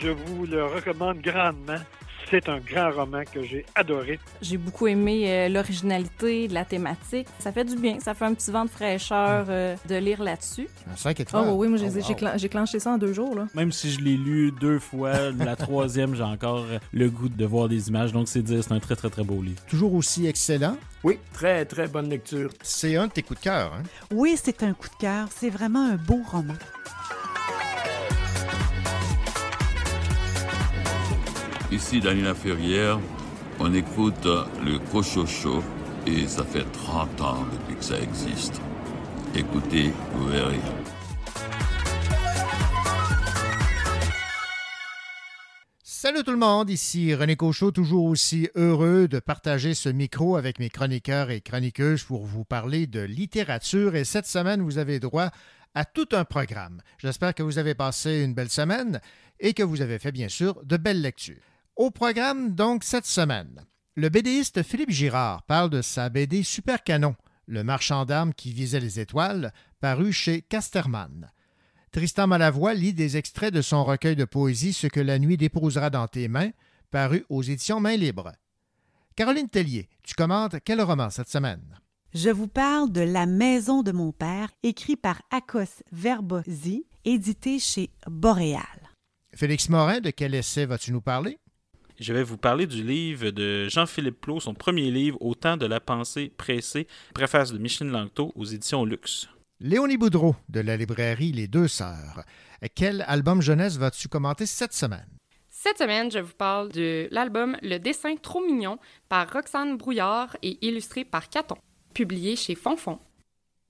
je vous le recommande grandement. C'est un grand roman que j'ai adoré. J'ai beaucoup aimé euh, l'originalité de la thématique. Ça fait du bien. Ça fait un petit vent de fraîcheur euh, de lire là-dessus. Un 5 Ah étoiles. oui, moi, j'ai Oh, j'ai wow. clen- j'ai clenché ça en deux jours. Là. Même si je l'ai lu deux fois, la troisième, j'ai encore le goût de voir des images. Donc, c'est dire, c'est un très, très, très beau livre. Toujours aussi excellent. Oui, très, très bonne lecture. C'est un de tes coups de cœur. Hein? Oui, c'est un coup de cœur. C'est vraiment un beau roman. Ici Danila Ferrière, on écoute le Cochocho et ça fait 30 ans depuis que ça existe. Écoutez, vous verrez. Salut tout le monde, ici René Cochot, toujours aussi heureux de partager ce micro avec mes chroniqueurs et chroniqueuses pour vous parler de littérature. Et cette semaine, vous avez droit à tout un programme. J'espère que vous avez passé une belle semaine et que vous avez fait bien sûr de belles lectures. Au programme donc cette semaine, le BDiste Philippe Girard parle de sa BD Super Canon, le marchand d'armes qui visait les étoiles, paru chez Casterman. Tristan Malavoie lit des extraits de son recueil de poésie Ce que la nuit déposera dans tes mains, paru aux éditions Main Libre. Caroline Tellier, tu commentes quel roman cette semaine? Je vous parle de La maison de mon père, écrit par Akos Verbosi, édité chez Boréal. Félix Morin, de quel essai vas-tu nous parler? Je vais vous parler du livre de Jean-Philippe Plot, son premier livre, Au temps de la pensée pressée, préface de Micheline Langto aux éditions Luxe. Léonie Boudreau, de la librairie Les Deux Sœurs. Quel album jeunesse vas-tu commenter cette semaine? Cette semaine, je vous parle de l'album Le dessin trop mignon par Roxane Brouillard et illustré par Caton, publié chez Fonfon.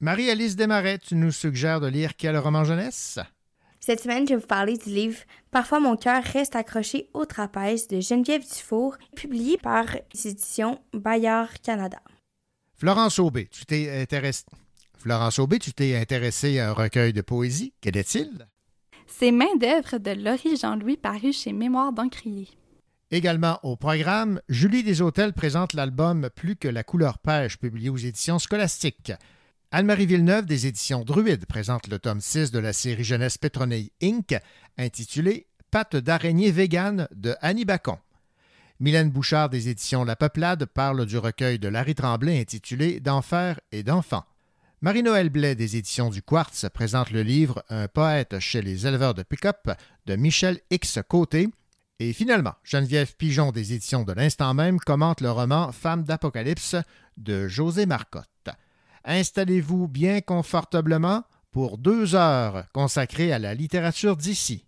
Marie-Alice Desmarais, tu nous suggères de lire quel roman jeunesse? Cette semaine, je vais vous parler du livre Parfois mon cœur reste accroché au trapèze de Geneviève Dufour, publié par les éditions Bayard Canada. Florence Aubé, tu t'es intéressé... Florence Aubé, tu t'es intéressé à un recueil de poésie. Quel est-il? C'est Main d'œuvre de Laurie Jean-Louis paru chez Mémoire d'Encrier. Également au programme, Julie Deshôtels présente l'album Plus que la couleur pêche, publié aux éditions scolastiques. Anne-Marie Villeneuve des éditions Druide présente le tome 6 de la série jeunesse Pétronille Inc., intitulé Pâte d'araignée végane de Annie Bacon. Mylène Bouchard des éditions La Peuplade parle du recueil de Larry Tremblay intitulé D'enfer et d'enfants. Marie-Noël Blais des éditions du Quartz présente le livre Un poète chez les éleveurs de pick-up de Michel X Côté. Et finalement, Geneviève Pigeon des éditions de l'Instant même commente le roman Femme d'Apocalypse de José Marcotte. Installez-vous bien confortablement pour deux heures consacrées à la littérature d'ici.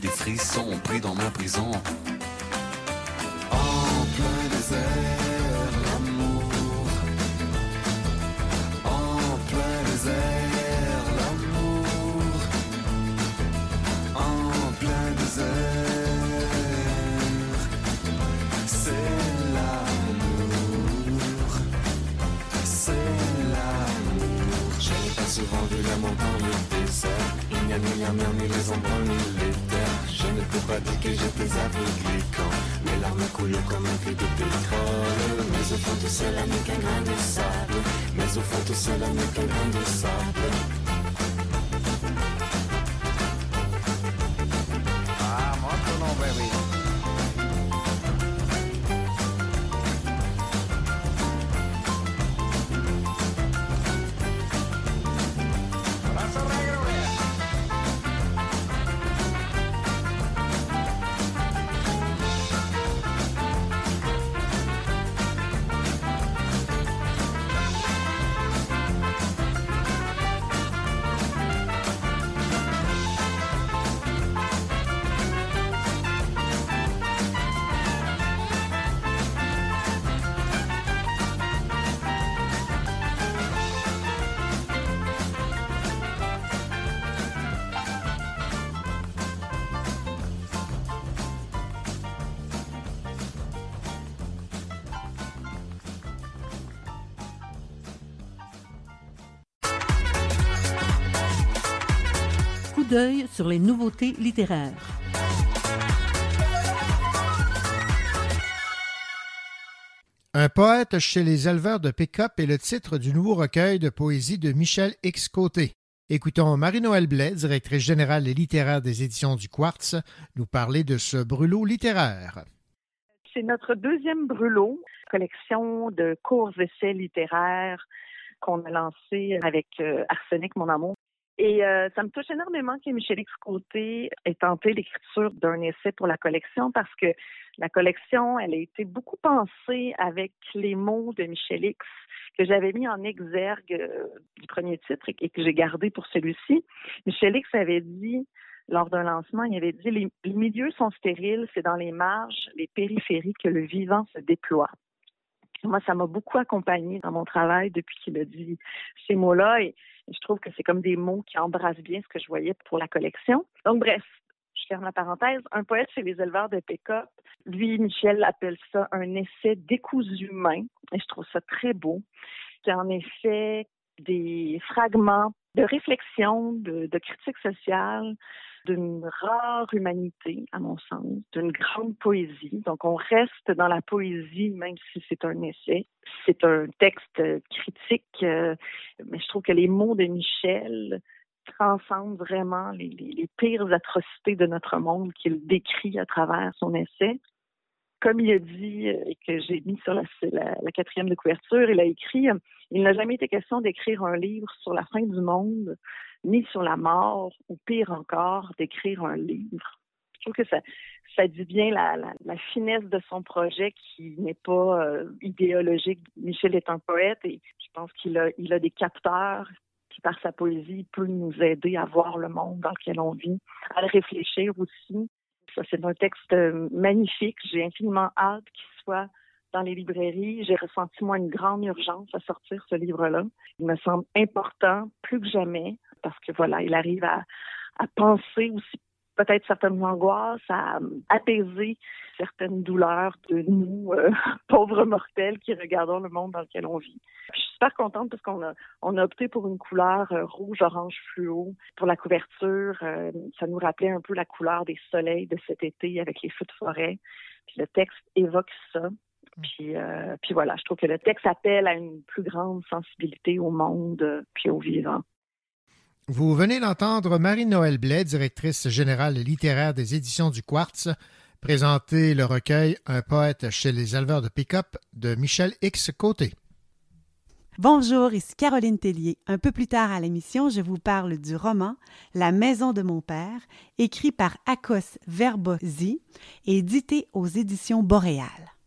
Des frissons pris dans ma prison. En plein désert, l'amour. En plein désert, l'amour. En plein désert, c'est l'amour. C'est l'amour. Je n'ai pas souvent vu l'amour dans le désert. Il n'y a ni la mer, ni les ombres, ni. Que j'étais aveuglé quand mes larmes coulent comme un puits de pétrole. Mais au fond, tout cela n'est qu'un grain de sable. Mais au fond, tout cela n'est qu'un grain de sable. Sur les nouveautés littéraires. Un poète chez les éleveurs de pick-up est le titre du nouveau recueil de poésie de Michel X Côté. Écoutons Marie-Noël Blais, directrice générale et littéraire des éditions du Quartz, nous parler de ce brûlot littéraire. C'est notre deuxième brûlot, collection de courts essais littéraires qu'on a lancé avec euh, Arsenic, mon amour. Et euh, ça me touche énormément que Michel X Côté ait tenté l'écriture d'un essai pour la collection parce que la collection, elle a été beaucoup pensée avec les mots de Michel X que j'avais mis en exergue euh, du premier titre et, que j'ai gardé pour celui-ci. Michel X avait dit lors d'un lancement, il avait dit les milieux sont stériles, c'est dans les marges, les périphéries que le vivant se déploie. Moi, ça m'a beaucoup accompagné dans mon travail depuis qu'il a dit ces mots-là et je trouve que c'est comme des mots qui embrassent bien ce que je voyais pour la collection. Donc, bref, je ferme la parenthèse. Un poète chez les éleveurs de pick-up, lui, Michel appelle ça un essai décousu humain et je trouve ça très beau. C'est en effet des fragments de réflexion, de critique sociale, d'une rare humanité, à mon sens, d'une grande poésie. Donc, on reste dans la poésie, même si c'est un essai. C'est un texte critique, euh, mais je trouve que les mots de Michel transcendent vraiment les, pires atrocités de notre monde qu'il décrit à travers son essai comme il a dit euh, et que j'ai mis sur la, quatrième de couverture, il a écrit Il n'a jamais été question d'écrire un livre sur la fin du monde, ni sur la mort, ou pire encore, d'écrire un livre. Je trouve que ça, ça dit bien la, finesse de son projet qui n'est pas euh, idéologique. Michel est un poète et je pense qu'il a, il a des capteurs qui, par sa poésie, peut nous aider à voir le monde dans lequel on vit, à le réfléchir aussi c'est un texte magnifique. J'ai infiniment hâte qu'il soit dans les librairies. J'ai ressenti, moi, une grande urgence à sortir ce livre-là. Il me semble important, plus que jamais, parce que, voilà, il arrive à, penser aussi peut-être certaines angoisses, à apaiser certaines douleurs de nous, euh, pauvres mortels qui regardons le monde dans lequel on vit. Je suis super contente parce qu'on a, opté pour une couleur euh, rouge-orange fluo pour la couverture. Euh, ça nous rappelait un peu la couleur des soleils de cet été avec les feux de forêt. Puis le texte évoque ça. Puis, euh, puis voilà, je trouve que le texte appelle à une plus grande sensibilité au monde puis au vivant. Vous venez d'entendre Marie-Noël Blais, directrice générale littéraire des éditions du Quartz, présenter le recueil Un poète chez les éleveurs de pick-up de Michel X Côté. Bonjour, ici Caroline Tellier. Un peu plus tard à l'émission, je vous parle du roman La maison de mon père, écrit par Akos Verbosi et édité aux éditions Boréal.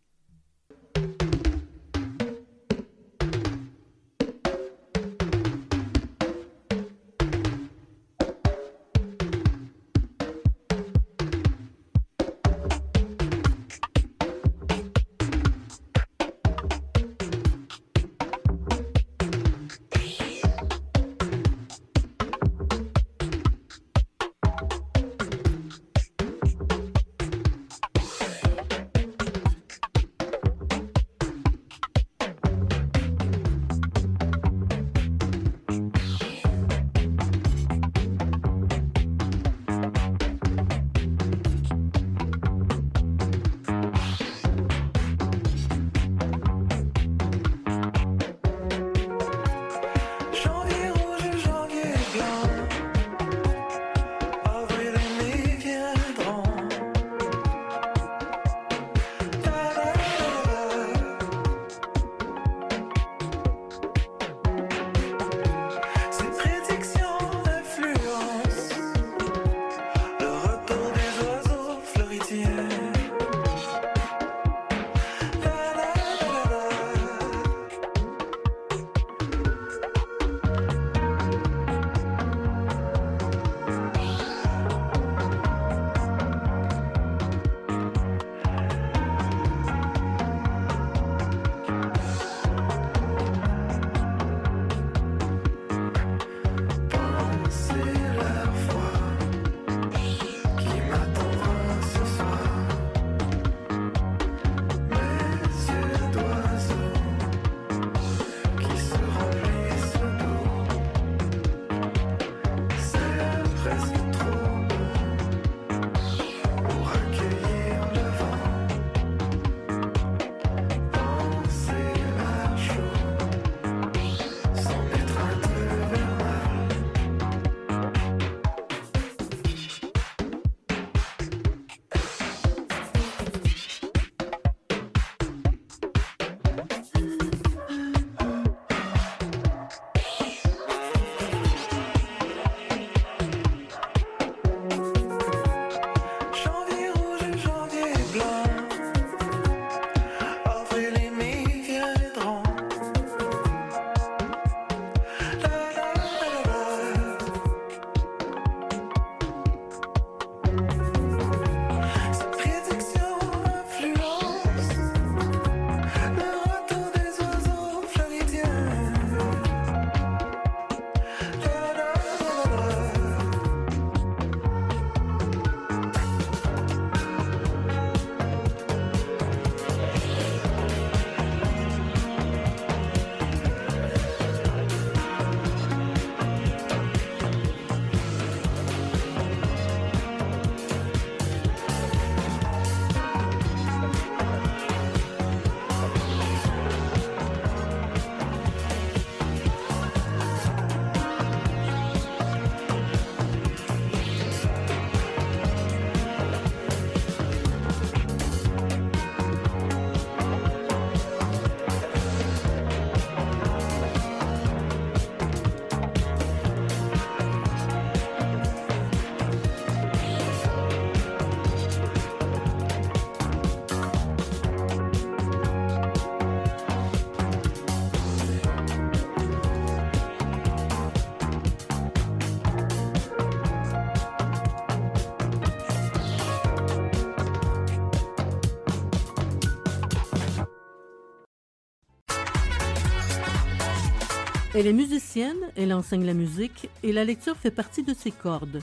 Elle est musicienne, elle enseigne la musique et la lecture fait partie de ses cordes.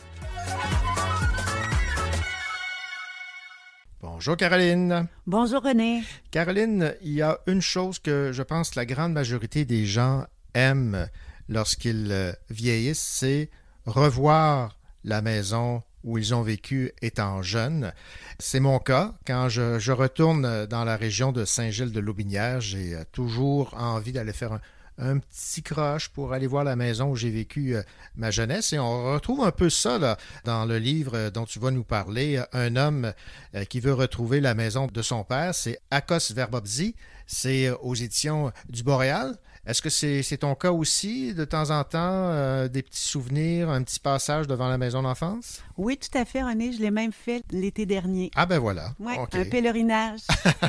Bonjour Caroline. Bonjour René. Caroline, il y a une chose que je pense la grande majorité des gens aiment lorsqu'ils euh, vieillissent, c'est revoir la maison où ils ont vécu étant jeunes. C'est mon cas. Quand je, je, retourne dans la région de Saint-Gilles-de-Laubinière, j'ai euh, toujours envie d'aller faire un, un, petit croche pour aller voir la maison où j'ai vécu euh, ma jeunesse. Et on retrouve un peu ça là, dans le livre dont tu vas nous parler. Un homme euh, qui veut retrouver la maison de son père, c'est Akos Verbobzi. C'est aux éditions du Boréal. Est-ce que c'est ton cas aussi, de temps en temps, euh, des petits souvenirs, un petit passage devant la maison d'enfance? Oui, tout à fait, René. Je l'ai même fait l'été dernier. Ah ben voilà. Oui, okay. un pèlerinage.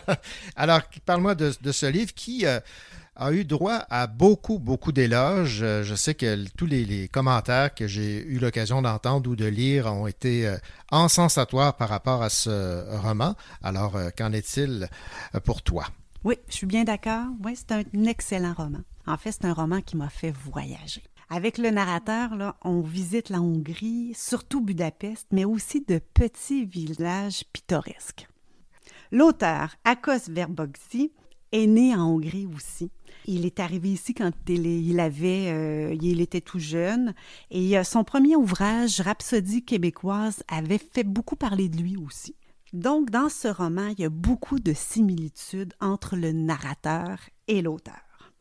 Alors, parle-moi de, de, ce livre qui euh, a eu droit à beaucoup, beaucoup d'éloges. Euh, je sais que tous les, commentaires que j'ai eu l'occasion d'entendre ou de lire ont été euh, ensensatoires par rapport à ce roman. Alors, euh, qu'en est-il pour toi? Oui, je suis bien d'accord. Oui, c'est un excellent roman. En fait, c'est un roman qui m'a fait voyager. Avec le narrateur, on visite la Hongrie, surtout Budapest, mais aussi de petits villages pittoresques. L'auteur, Akos Verbogzi, est né en Hongrie aussi. Il est arrivé ici quand il, avait, euh, il était tout jeune, et euh, son premier ouvrage, Rhapsodie québécoise, avait fait beaucoup parler de lui aussi. Donc, dans ce roman, il y a beaucoup de similitudes entre le narrateur et l'auteur.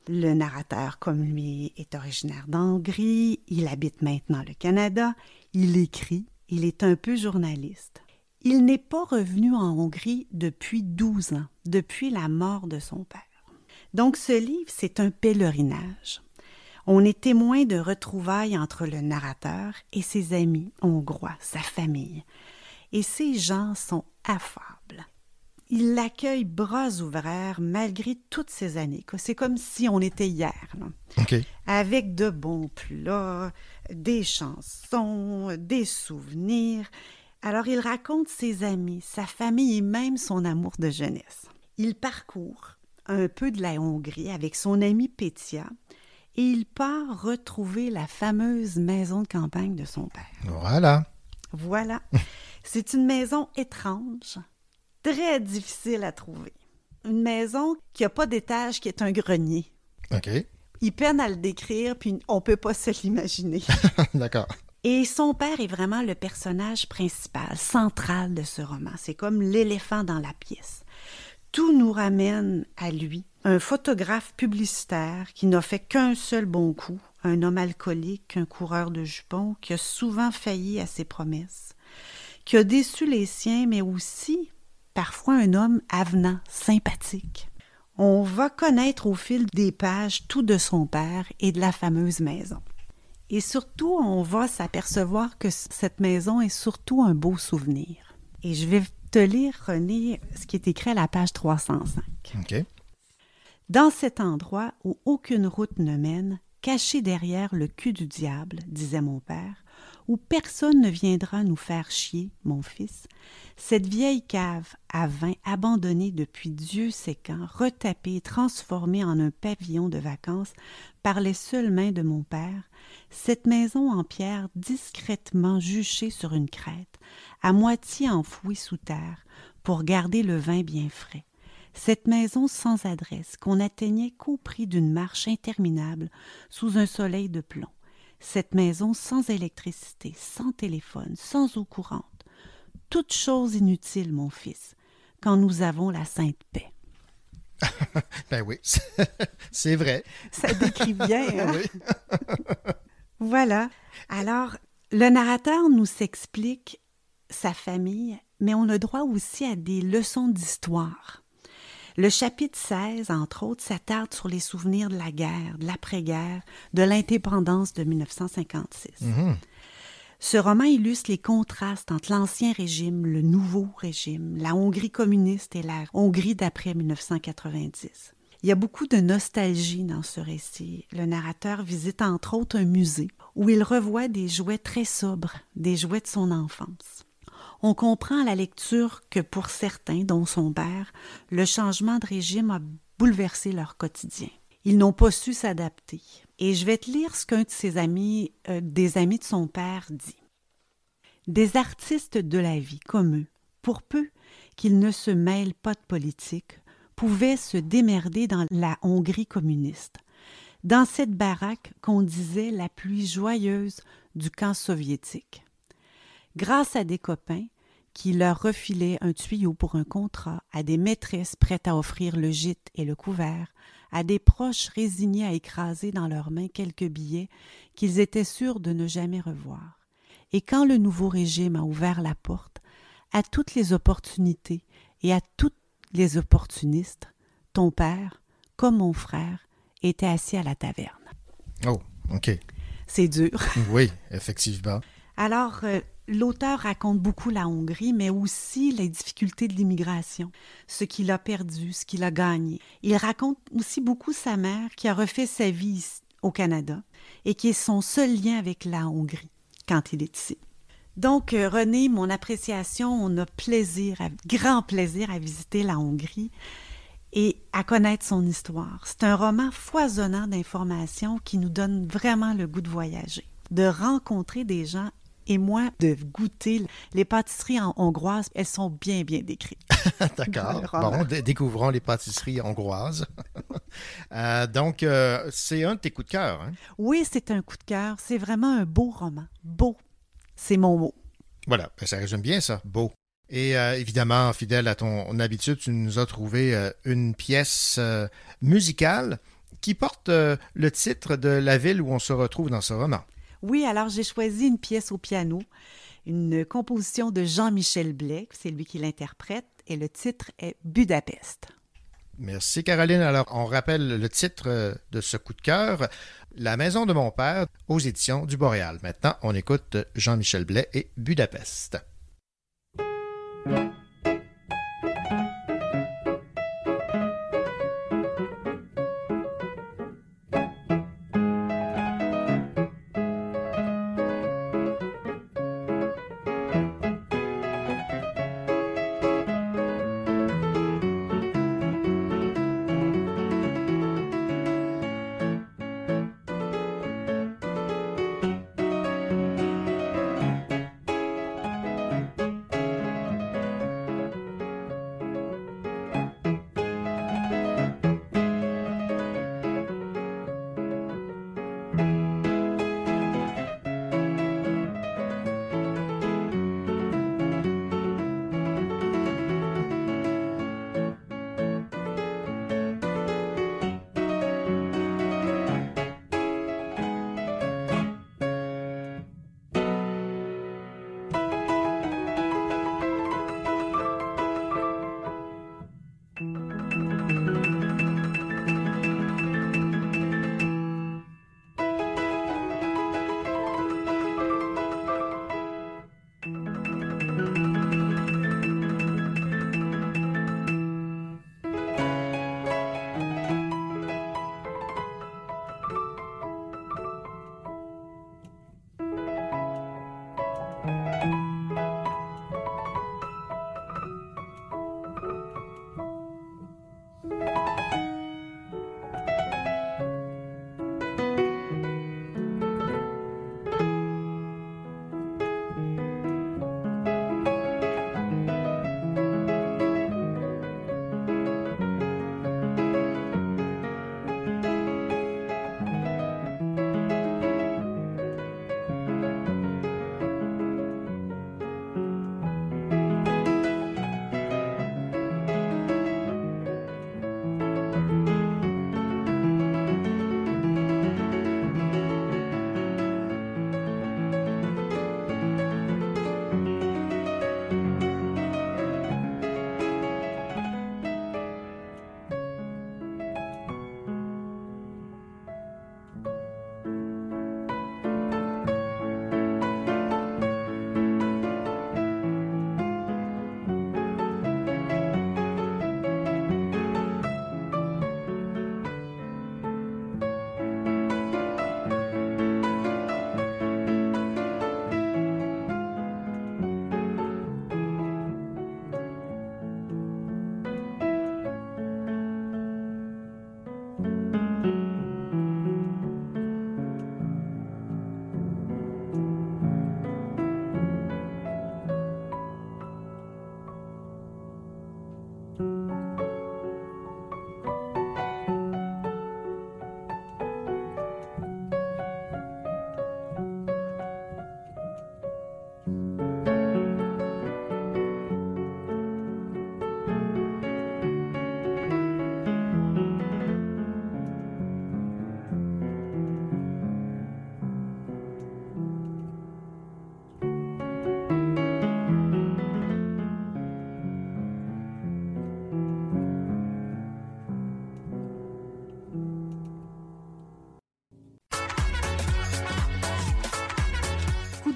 Le narrateur, comme lui, est originaire d'Hongrie, il habite maintenant le Canada, il écrit, il est un peu journaliste. Il n'est pas revenu en Hongrie depuis 12 ans, depuis la mort de son père. Donc, ce livre, c'est un pèlerinage. On est témoin de retrouvailles entre le narrateur et ses amis hongrois, sa famille. Et ces gens sont affables. Ils l'accueillent bras ouverts malgré toutes ces années. C'est comme si on était hier. Okay. Avec de bons plats, des chansons, des souvenirs. Alors il raconte ses amis, sa famille et même son amour de jeunesse. Il parcourt un peu de la Hongrie avec son ami Pétia et il part retrouver la fameuse maison de campagne de son père. Voilà. Voilà. C'est une maison étrange, très difficile à trouver. Une maison qui n'a pas d'étage, qui est un grenier. OK. Il peine à le décrire, puis on ne peut pas se l'imaginer. D'accord. Et son père est vraiment le personnage principal, central de ce roman. C'est comme l'éléphant dans la pièce. Tout nous ramène à lui, un photographe publicitaire qui n'a fait qu'un seul bon coup, un homme alcoolique, un coureur de jupons, qui a souvent failli à ses promesses, qui a déçu les siens, mais aussi parfois un homme avenant, sympathique. On va connaître au fil des pages tout de son père et de la fameuse maison. Et surtout, on va s'apercevoir que cette maison est surtout un beau souvenir. Et je vais te lire, René, ce qui est écrit à la page 305. OK. Dans cet endroit où aucune route ne mène, caché derrière le cul du diable, disait mon père, où personne ne viendra nous faire chier, mon fils, cette vieille cave à vin abandonnée depuis Dieu sait quand, retapée et transformée en un pavillon de vacances par les seules mains de mon père, cette maison en pierre discrètement juchée sur une crête, à moitié enfouie sous terre, pour garder le vin bien frais. Cette maison sans adresse qu'on n'atteignait qu'au prix d'une marche interminable sous un soleil de plomb. Cette maison sans électricité, sans téléphone, sans eau courante. Toute chose inutile, mon fils, quand nous avons la sainte paix. ben oui, c'est vrai. Ça décrit bien. Hein? oui. voilà. Alors, le narrateur nous s'explique sa famille, mais on a droit aussi à des leçons d'histoire. Le chapitre 16, entre autres, s'attarde sur les souvenirs de la guerre, de l'après-guerre, de l'indépendance de 1956. Mm-hmm. Ce roman illustre les contrastes entre l'ancien régime, le nouveau régime, la Hongrie communiste et la Hongrie d'après 1990. Il y a beaucoup de nostalgie dans ce récit. Le narrateur visite entre autres un musée où il revoit des jouets très sobres, des jouets de son enfance. On comprend à la lecture que pour certains, dont son père, le changement de régime a bouleversé leur quotidien. Ils n'ont pas su s'adapter. Et je vais te lire ce qu'un de ses amis, euh, des amis de son père, dit. Des artistes de la vie, comme eux, pour peu qu'ils ne se mêlent pas de politique, pouvaient se démerder dans la Hongrie communiste, dans cette baraque qu'on disait la plus joyeuse du camp soviétique. Grâce à des copains qui leur refilaient un tuyau pour un contrat, à des maîtresses prêtes à offrir le gîte et le couvert, à des proches résignés à écraser dans leurs mains quelques billets qu'ils étaient sûrs de ne jamais revoir. Et quand le nouveau régime a ouvert la porte à toutes les opportunités et à tous les opportunistes, ton père, comme mon frère, était assis à la taverne. Oh, OK. C'est dur. Oui, effectivement. Alors, euh, l'auteur raconte beaucoup la Hongrie, mais aussi les difficultés de l'immigration, ce qu'il a perdu, ce qu'il a gagné. Il raconte aussi beaucoup sa mère qui a refait sa vie au Canada et qui est son seul lien avec la Hongrie quand il est ici. Donc, euh, René, mon appréciation, on a plaisir, grand plaisir à visiter la Hongrie et à connaître son histoire. C'est un roman foisonnant d'informations qui nous donne vraiment le goût de voyager, de rencontrer des gens et moi de goûter les pâtisseries en- hongroises. Elles sont bien, bien décrites. D'accord. Bon, dé- découvrons les pâtisseries hongroises. Euh, donc, euh, c'est un de tes coups de cœur. Hein? Oui, c'est un coup de cœur. C'est vraiment un beau roman. Beau. C'est mon mot. Voilà, ben, ça résume bien ça. Beau. Et euh, évidemment, fidèle à ton habitude, tu nous as trouvé euh, une pièce euh, musicale qui porte euh, le titre de la ville où on se retrouve dans ce roman. Oui, alors j'ai choisi une pièce au piano, une composition de Jean-Michel Blais, c'est lui qui l'interprète, et le titre est Budapest. Merci Caroline. Alors, on rappelle le titre euh, de ce coup de cœur, La maison de mon père, aux éditions du Boréal. Maintenant, on écoute Jean-Michel Blais et Budapest. Budapest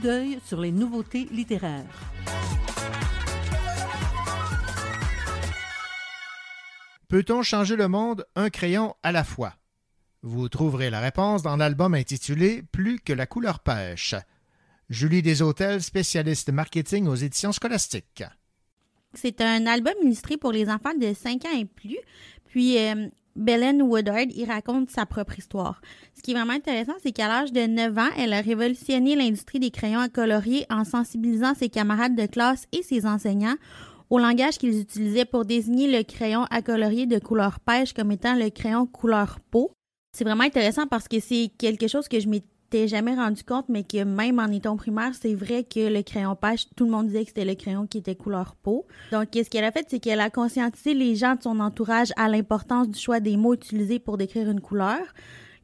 d'œil sur les nouveautés littéraires. Peut-on changer le monde un crayon à la fois? Vous trouverez la réponse dans l'album intitulé Plus que la couleur pêche. Julie Deshôtels, spécialiste marketing aux éditions scolastiques. C'est un album illustré pour les enfants de 5 ans et plus. Puis, euh, Belen Woodard, il raconte sa propre histoire. Ce qui est vraiment intéressant, c'est qu'à l'âge de 9 ans, elle a révolutionné l'industrie des crayons à colorier en sensibilisant ses camarades de classe et ses enseignants au langage qu'ils utilisaient pour désigner le crayon à colorier de couleur pêche comme étant le crayon couleur peau. C'est vraiment intéressant parce que c'est quelque chose que je m'étais jamais rendu compte, mais que même en étant primaire, c'est vrai que le crayon pêche, tout le monde disait que c'était le crayon qui était couleur peau. Donc, ce qu'elle a fait, c'est qu'elle a conscientisé les gens de son entourage à l'importance du choix des mots utilisés pour décrire une couleur.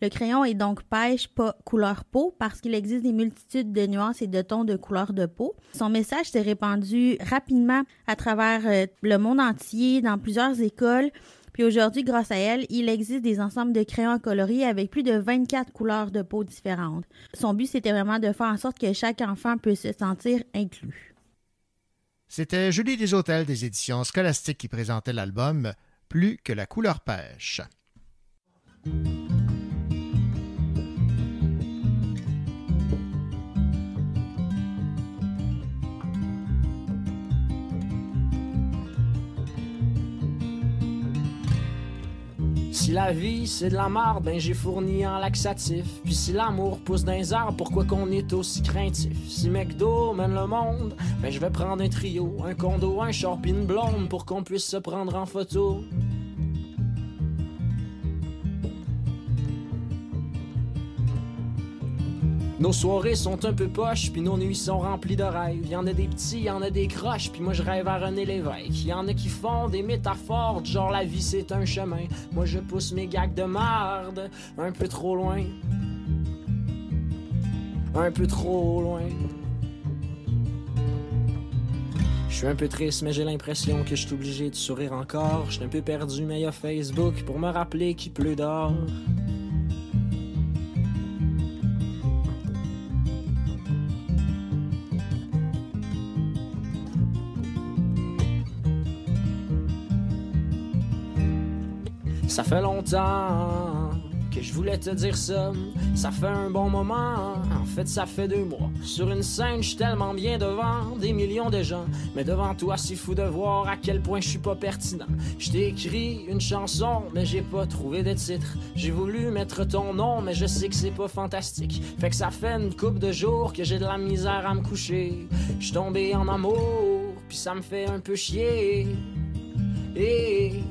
Le crayon est donc pêche, pas couleur peau, parce qu'il existe des multitudes de nuances et de tons de couleur de peau. Son message s'est répandu rapidement à travers euh, le monde entier, dans plusieurs écoles. Aujourd'hui, grâce à elle, il existe des ensembles de crayons à colorier avec plus de 24 couleurs de peau différentes. Son but, c'était vraiment de faire en sorte que chaque enfant puisse se sentir inclus. C'était Julie Deshôtels des éditions Scolastiques qui présentait l'album Plus que la couleur pêche. Si la vie c'est de la marde, ben j'ai fourni en laxatif. Puis si l'amour pousse dans les arbres, pourquoi qu'on est aussi craintif? Si McDo mène le monde, ben je vais prendre un trio, un condo, un short une blonde pour qu'on puisse se prendre en photo. Nos soirées sont un peu poches, puis nos nuits sont remplies de rêves. Y en a des petits, y en a des croches, puis moi je rêve à René Lévesque. Y en a qui font des métaphores, genre la vie c'est un chemin. Moi je pousse mes gags de marde un peu trop loin. Un peu trop loin. Je suis un peu triste, mais j'ai l'impression que je suis obligé de sourire encore. Je suis un peu perdu, mais y a Facebook pour me rappeler qu'il pleut dehors. Fait longtemps que je voulais te dire ça. Ça fait un bon moment, en fait ça fait deux mois. Sur une scène, je tellement bien devant des millions de gens. Mais devant toi, c'est fou de voir à quel point je suis pas pertinent. Je écrit une chanson, mais j'ai pas trouvé de titre. J'ai voulu mettre ton nom, mais je sais que c'est pas fantastique. Fait que ça fait une coupe de jours que j'ai de la misère à me coucher. Je tombé en amour, puis ça me fait un peu chier. Et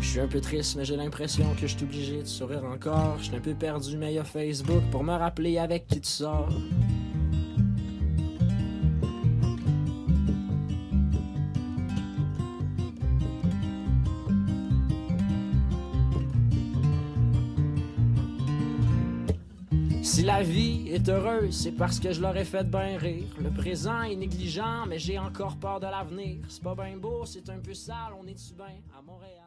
je suis un peu triste, mais j'ai l'impression que je suis obligé de sourire encore. Je suis un peu perdu, mais il y a Facebook pour me rappeler avec qui tu sors. Si la vie est heureuse, c'est parce que je l'aurais fait bien rire. Le présent est négligent, mais j'ai encore peur de l'avenir. C'est pas bien beau, c'est un peu sale, on est-tu bien à Montréal?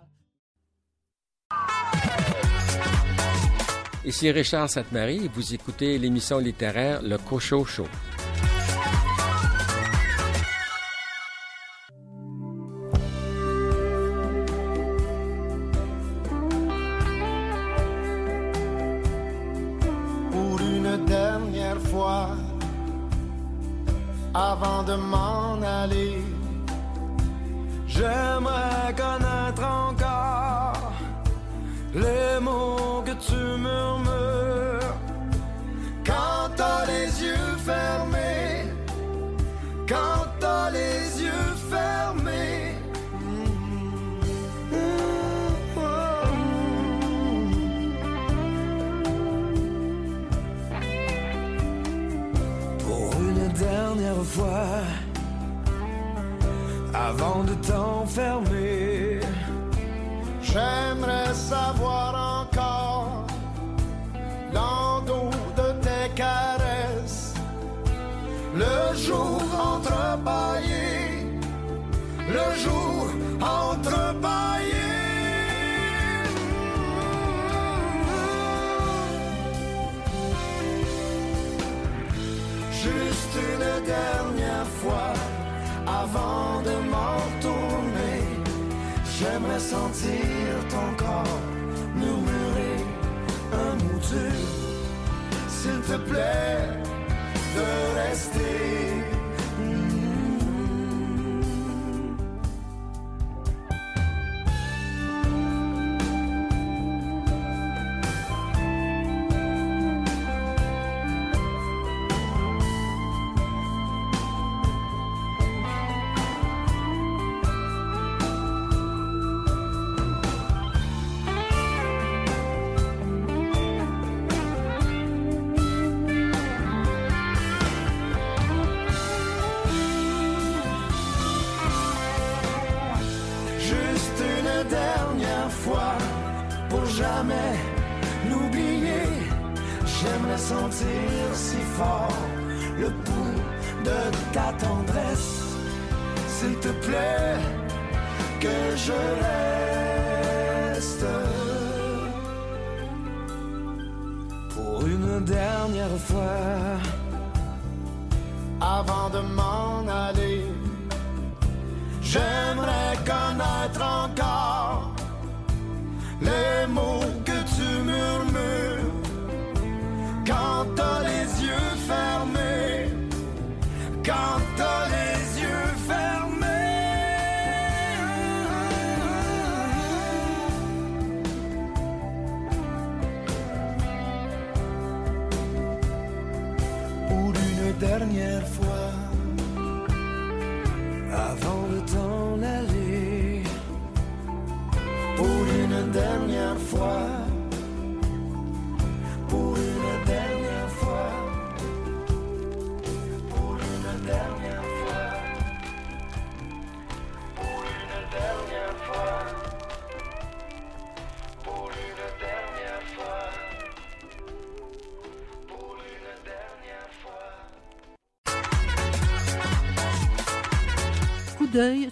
Ici Richard Sainte-Marie vous écoutez l'émission littéraire Le Cochot Show. Avant de t'enfermer. J'aimerais savoir encore l'endos de tes caresses, le jour entrebâillé, le jour sentir ton corps murmurer un mot. S'il te plaît, de rester.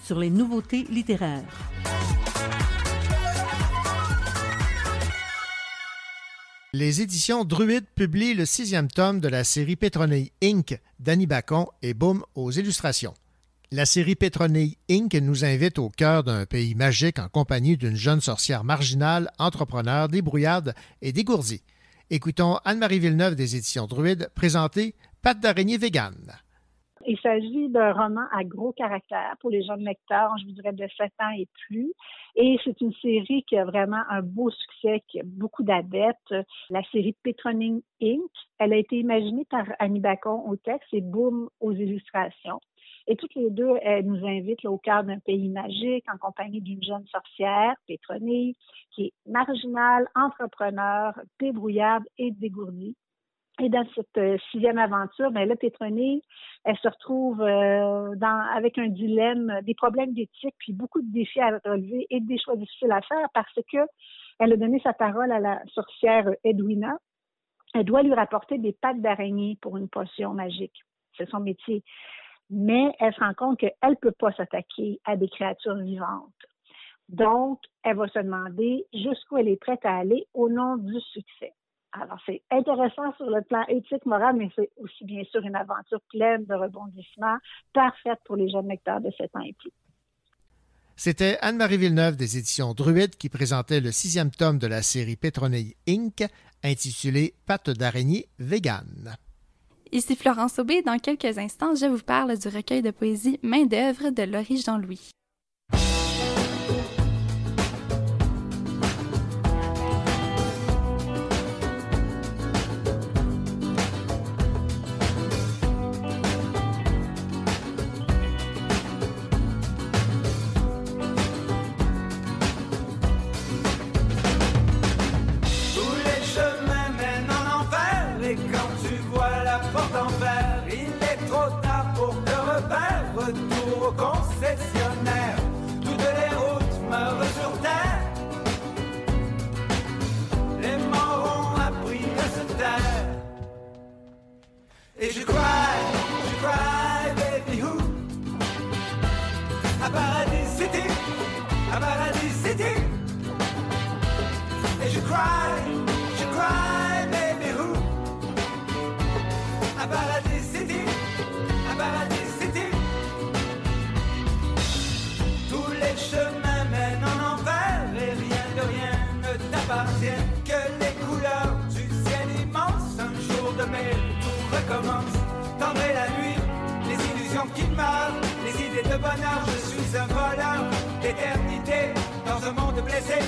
Sur les nouveautés littéraires. Les éditions Druide publient le sixième tome de la série Pétronille Inc. d'Annie Bacon et Boom aux illustrations. La série Pétronille Inc. nous invite au cœur d'un pays magique en compagnie d'une jeune sorcière marginale, entrepreneur, débrouillarde et dégourdie. Écoutons Anne-Marie Villeneuve des éditions Druide présenter Patte d'araignée végane. Il s'agit d'un roman à gros caractère pour les jeunes lecteurs, je vous dirais de 7 ans et plus. Et c'est une série qui a vraiment un beau succès, qui a beaucoup d'adeptes. La série Petroning Inc., elle a été imaginée par Annie Bacon au texte et Boom aux illustrations. Et toutes les deux, elles nous invitent au cœur d'un pays magique en compagnie d'une jeune sorcière, Pétronille, qui est marginale, entrepreneur, débrouillarde et dégourdie. Et dans cette euh, sixième aventure, ben là, Pétronille, elle se retrouve euh, avec un dilemme, des problèmes d'éthique, puis beaucoup de défis à relever et des choix difficiles à faire parce que elle a donné sa parole à la sorcière Edwina. Elle doit lui rapporter des pattes d'araignée pour une potion magique. C'est son métier. Mais elle se rend compte qu'elle ne peut pas s'attaquer à des créatures vivantes. Donc, elle va se demander jusqu'où elle est prête à aller au nom du succès. Alors, c'est intéressant sur le plan éthique, moral, mais c'est aussi bien sûr une aventure pleine de rebondissements, parfaite pour les jeunes lecteurs de 7 ans et plus. C'était Anne-Marie Villeneuve des éditions Druide qui présentait le sixième tome de la série Pétronille Inc., intitulé Patte d'araignée végane. Ici Florence Aubé. Dans quelques instants, je vous parle du recueil de poésie Main d'œuvre de Laurie Jean-Louis. Bonheur, je suis un voleur d'éternité dans un monde blessé.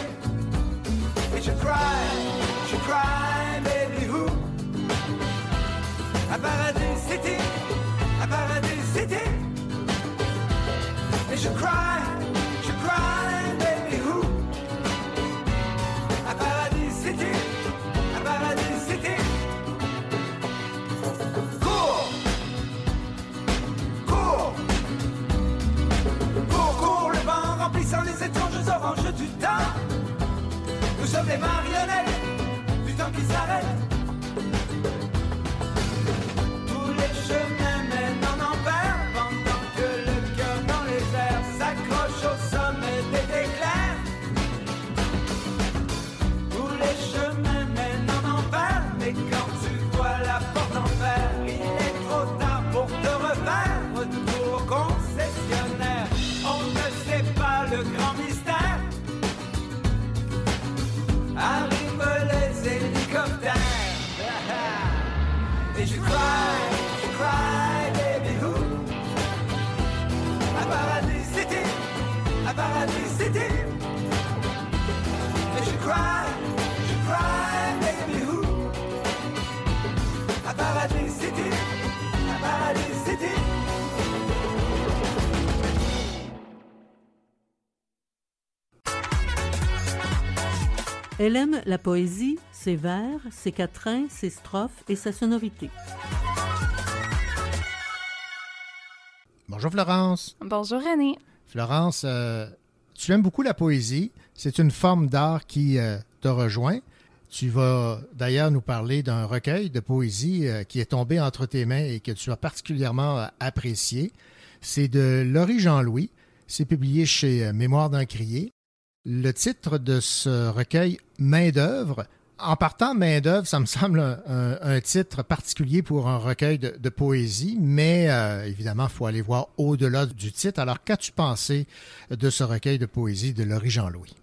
Et je cry, je cry, baby who? À Paradis City, à Paradis City. Et je cry, oranges du temps. Nous sommes les marionnettes du temps qui s'arrête. Elle aime la poésie, ses vers, ses quatrains, ses strophes et sa sonorité. Bonjour Florence. Bonjour René. Florence, euh, tu aimes beaucoup la poésie. C'est une forme d'art qui euh, te rejoint. Tu vas d'ailleurs nous parler d'un recueil de poésie euh, qui est tombé entre tes mains et que tu as particulièrement euh, apprécié. C'est de Laurie Jean-Louis. C'est publié chez euh, Mémoire d'un crier. Le titre de ce recueil, Main d'œuvre. En partant, Main d'œuvre, ça me semble un, titre particulier pour un recueil de, poésie, mais euh, évidemment, il faut aller voir au-delà du titre. Alors, qu'as-tu pensé de ce recueil de poésie de Laurie Jean-Louis?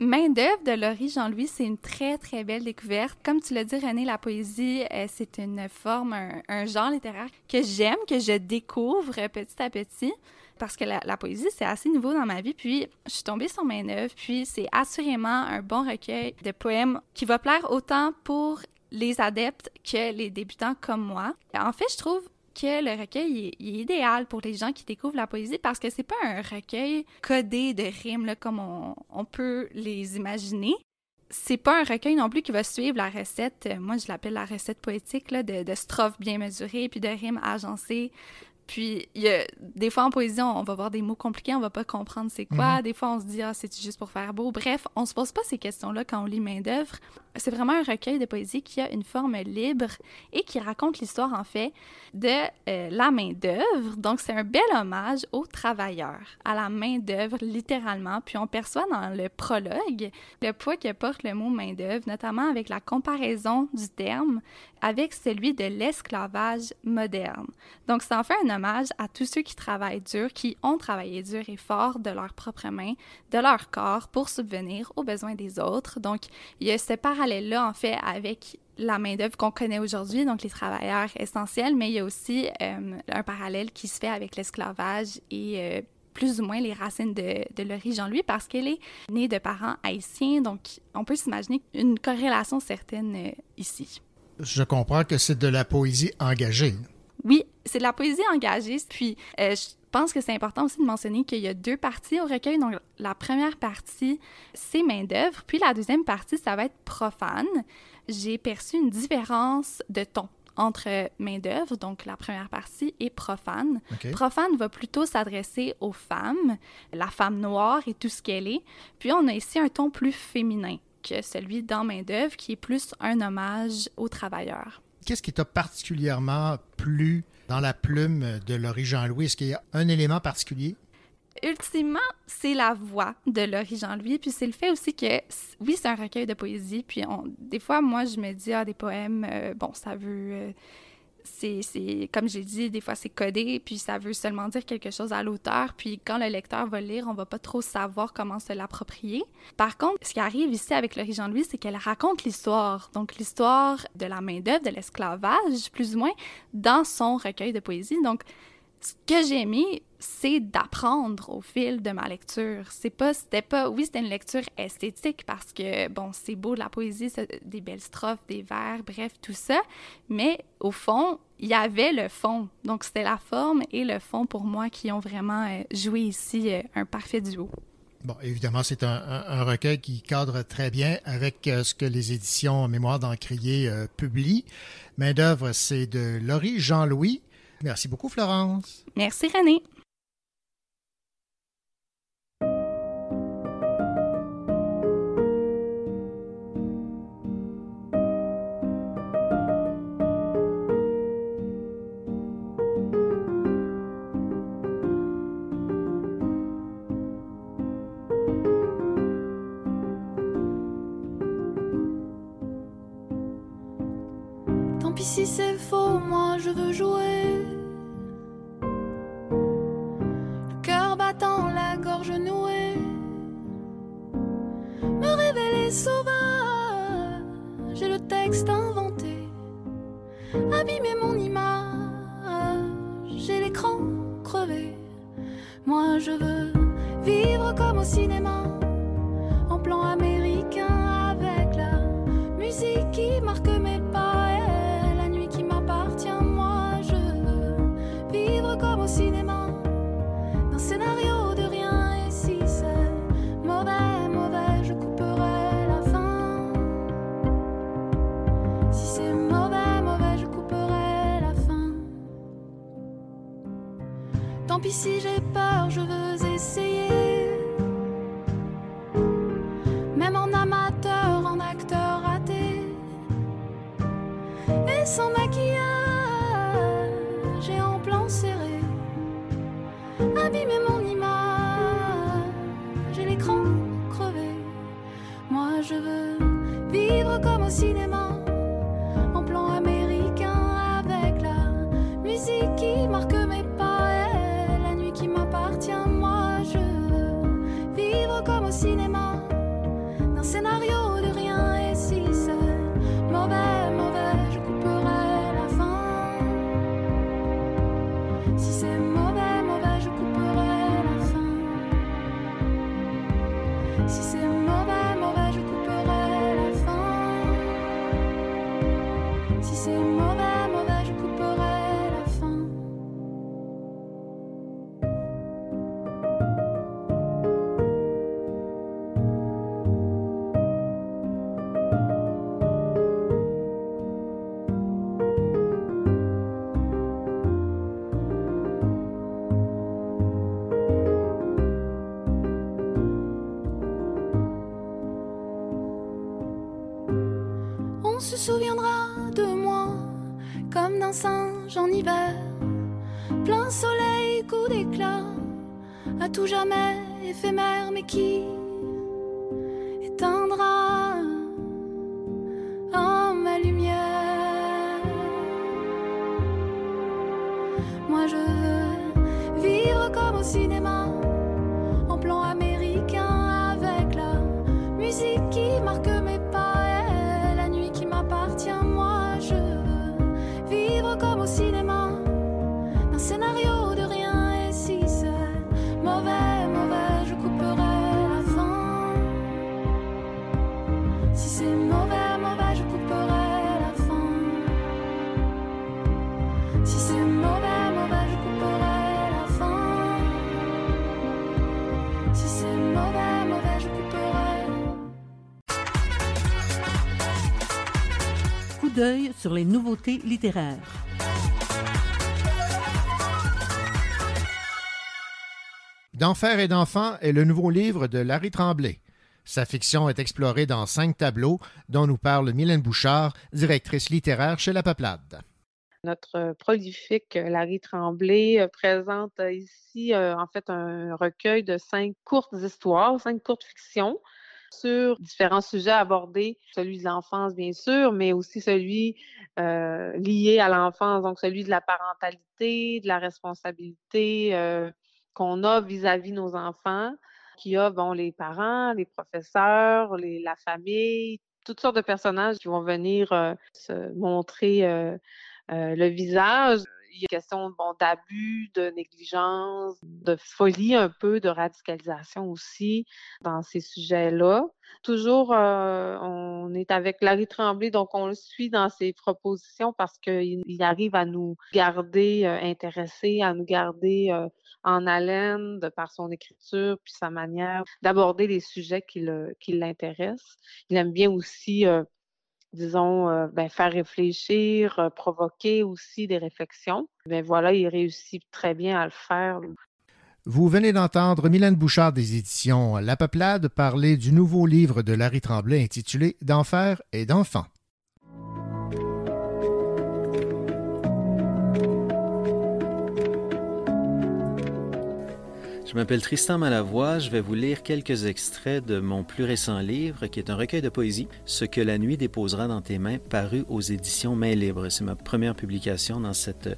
Main d'œuvre de Laurie Jean-Louis, c'est une très, très belle découverte. Comme tu l'as dit, René, la poésie, euh, c'est une forme, un, genre littéraire que j'aime, que je découvre petit à petit. Parce que la, poésie, c'est assez nouveau dans ma vie. Puis, je suis tombée sur Main d'œuvre. Puis, c'est assurément un bon recueil de poèmes qui va plaire autant pour les adeptes que les débutants comme moi. En fait, je trouve que le recueil il est, idéal pour les gens qui découvrent la poésie parce que c'est pas un recueil codé de rimes comme on, peut les imaginer. C'est pas un recueil non plus qui va suivre la recette, euh, moi je l'appelle la recette poétique, de, de strophes bien mesurées puis de rimes agencées. Puis, y a, des fois en poésie, on, on va voir des mots compliqués, on va pas comprendre c'est quoi. Mhm. Des fois, on se dit, ah, c'est juste pour faire beau. Bref, on se pose pas ces questions-là quand on lit Main d'œuvre. C'est vraiment un recueil de poésie qui a une forme libre et qui raconte l'histoire, en fait, de euh, la main d'œuvre. Donc, c'est un bel hommage aux travailleurs, à la main d'œuvre, littéralement. Puis, on perçoit dans le prologue le poids que porte le mot main d'œuvre, notamment avec la comparaison du terme avec celui de l'esclavage moderne. Donc, ça en fait un hommage à tous ceux qui travaillent dur, qui ont travaillé dur et fort de leurs propres mains, de leur corps pour subvenir aux besoins des autres. Donc, il y a ce parallèle-là, en fait, avec la main-d'œuvre qu'on connaît aujourd'hui, donc les travailleurs essentiels, mais il y a aussi euh, un parallèle qui se fait avec l'esclavage et euh, plus ou moins les racines de, de Laurie Jean-Louis parce qu'elle est née de parents haïtiens, donc on peut s'imaginer une corrélation certaine euh, ici. Je comprends que c'est de la poésie engagée. Oui, c'est de la poésie engagée. Puis, euh, je pense que c'est important aussi de mentionner qu'il y a deux parties au recueil. Donc, la première partie, c'est main d'œuvre. Puis, la deuxième partie, ça va être profane. J'ai perçu une différence de ton entre main d'œuvre, donc la première partie, et profane. Profane va plutôt s'adresser aux femmes, la femme noire et tout ce qu'elle est. Puis on a ici un ton plus féminin que celui dans main d'œuvre, qui est plus un hommage aux travailleurs. Qu'est-ce qui t'a particulièrement plu dans la plume de Laurie Jean-Louis? Est-ce qu'il y a un élément particulier? ultimement, c'est la voix de Laurie Jean-Louis, puis c'est le fait aussi que, oui, c'est un recueil de poésie, puis on, des fois, moi, je me dis, ah, des poèmes, euh, bon, ça veut... euh, c'est, comme j'ai dit, des fois c'est codé, puis ça veut seulement dire quelque chose à l'auteur, puis quand le lecteur va lire, on va pas trop savoir comment se l'approprier. Par contre, ce qui arrive ici avec Laurie Jean-Louis, c'est qu'elle raconte l'histoire, donc l'histoire de la main-d'œuvre, de l'esclavage, plus ou moins, dans son recueil de poésie. Donc, ce que j'ai aimé, c'est d'apprendre au fil de ma lecture. C'est pas, c'était pas, oui, c'était une lecture esthétique parce que, bon, c'est beau de la poésie, des belles strophes, des vers, bref, tout ça, mais au fond, il y avait le fond. Donc, c'était la forme et le fond pour moi qui ont vraiment euh, joué ici euh, un parfait duo. Bon, évidemment, c'est un, recueil qui cadre très bien avec euh, ce que les éditions Mémoire d'Encrier publient. Main d'œuvre, c'est de Laurie Jean-Louis. Merci beaucoup, Florence. Merci, René. Moi je veux jouer. Le cœur battant, la gorge nouée. Me révéler sauvage, j'ai le texte inventé. Abîmer mon image, j'ai l'écran crevé. Moi je veux vivre comme au cinéma, en plan américain avec la musique qui marque Pis si j'ai peur, je veux essayer. Même en amateur, en acteur raté. Et sans maquillage et en plan serré abîmer mon image. J'ai l'écran crevé. Moi je veux vivre comme au cinéma, en plan américain avec la musique qui marque veux vivre comme au cinéma, littéraires. D'enfer et d'enfants est le nouveau livre de Larry Tremblay. Sa fiction est explorée dans cinq tableaux, dont nous parle Mylène Bouchard, directrice littéraire chez La Peuplade. Notre prolifique Larry Tremblay euh, présente euh, ici euh, en fait un recueil de cinq courtes histoires, cinq courtes fictions sur différents sujets abordés, celui de l'enfance bien sûr, mais aussi celui euh, lié à l'enfance, donc celui de la parentalité, de la responsabilité euh, qu'on a vis-à-vis nos enfants, qui a bon les parents, les professeurs, la famille, toutes sortes de personnages qui vont venir euh, se montrer le visage. Il y a question bon, d'abus, de négligence, de folie un peu, de radicalisation aussi dans ces sujets-là. Toujours, euh, on est avec Larry Tremblay, donc on le suit dans ses propositions parce qu'il il arrive à nous garder euh, intéressés, à nous garder euh, en haleine de par son écriture puis sa manière d'aborder les sujets qui l'intéressent. Il aime bien aussi euh, disons, euh, ben, faire réfléchir, euh, provoquer aussi des réflexions. Mais voilà, il réussit très bien à le faire. Vous venez d'entendre Mylène Bouchard des éditions La Peuplade parler du nouveau livre de Larry Tremblay intitulé D'enfer et d'enfants. Je m'appelle Tristan Malavoie. Je vais vous lire quelques extraits de mon plus récent livre, qui est un recueil de poésie, Ce que la nuit déposera dans tes mains, paru aux éditions Main Libre. C'est ma première publication dans cette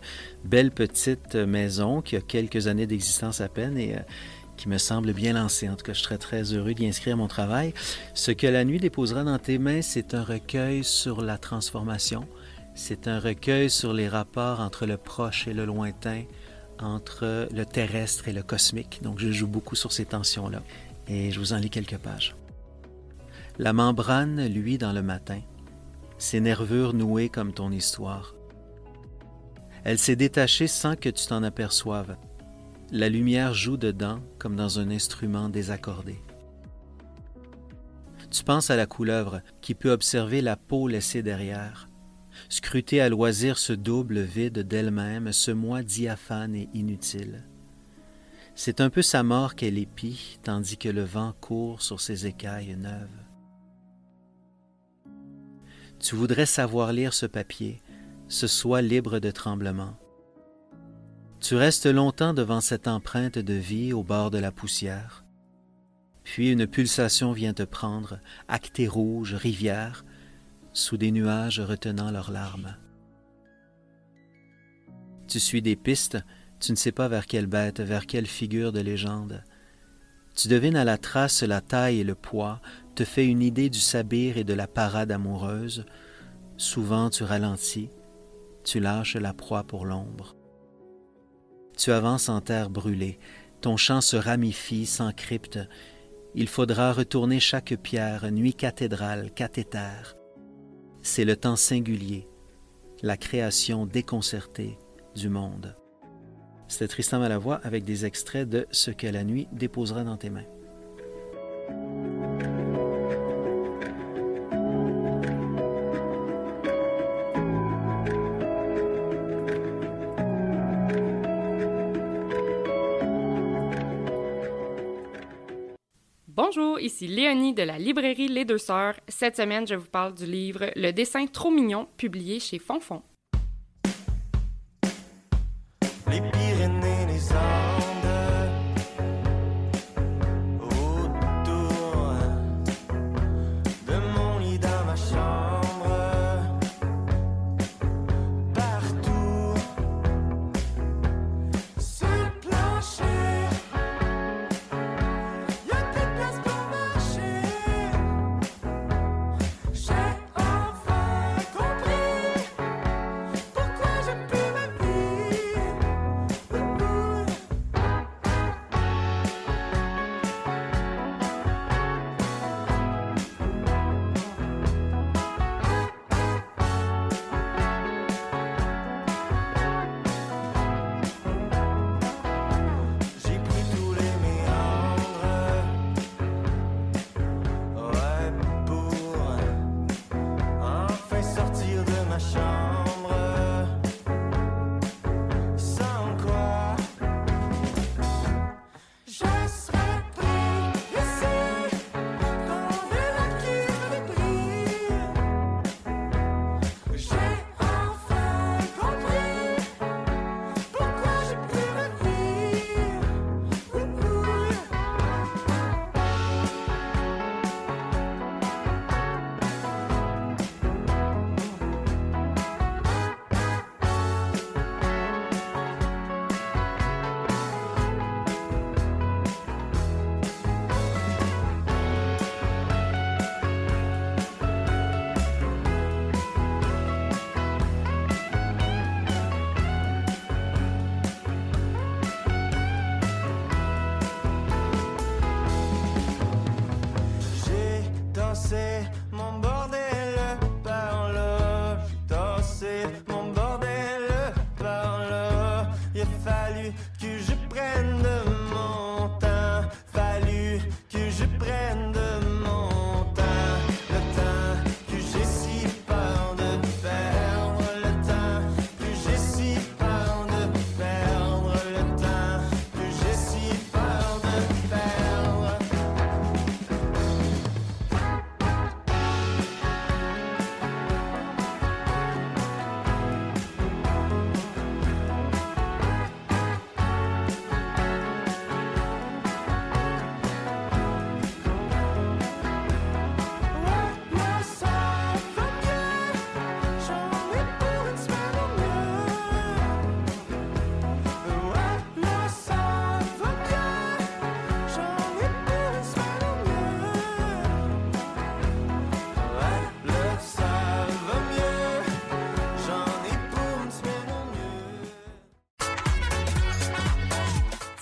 belle petite maison qui a quelques années d'existence à peine et euh, qui me semble bien lancée. En tout cas, je serais très heureux d'y inscrire mon travail. Ce que la nuit déposera dans tes mains, c'est un recueil sur la transformation. C'est un recueil sur les rapports entre le proche et le lointain, entre le terrestre et le cosmique. Donc je joue beaucoup sur ces tensions-là. Et je vous en lis quelques pages. La membrane luit dans le matin, ses nervures nouées comme ton histoire. Elle s'est détachée sans que tu t'en aperçoives. La lumière joue dedans comme dans un instrument désaccordé. Tu penses à la couleuvre qui peut observer la peau laissée derrière, scruter à loisir ce double vide d'elle-même, ce moi diaphane et inutile. C'est un peu sa mort qu'elle épie, tandis que le vent court sur ses écailles neuves. Tu voudrais savoir lire ce papier, ce soi libre de tremblement. Tu restes longtemps devant cette empreinte de vie au bord de la poussière. Puis une pulsation vient te prendre, acté rouge, rivière, sous des nuages retenant leurs larmes. Tu suis des pistes, tu ne sais pas vers quelle bête, vers quelle figure de légende. Tu devines à la trace la taille et le poids, te fais une idée du sabir et de la parade amoureuse. Souvent tu ralentis, tu lâches la proie pour l'ombre. Tu avances en terre brûlée, ton chant se ramifie, s'encrypte. Il faudra retourner chaque pierre, nuit cathédrale, cathéter. C'est le temps singulier, la création déconcertée du monde. C'était Tristan Malavoie avec des extraits de Ce que la nuit déposera dans tes mains. Bonjour, ici Léonie de la librairie Les Deux Sœurs. Cette semaine, je vous parle du livre Le dessin trop mignon, publié chez Fonfon.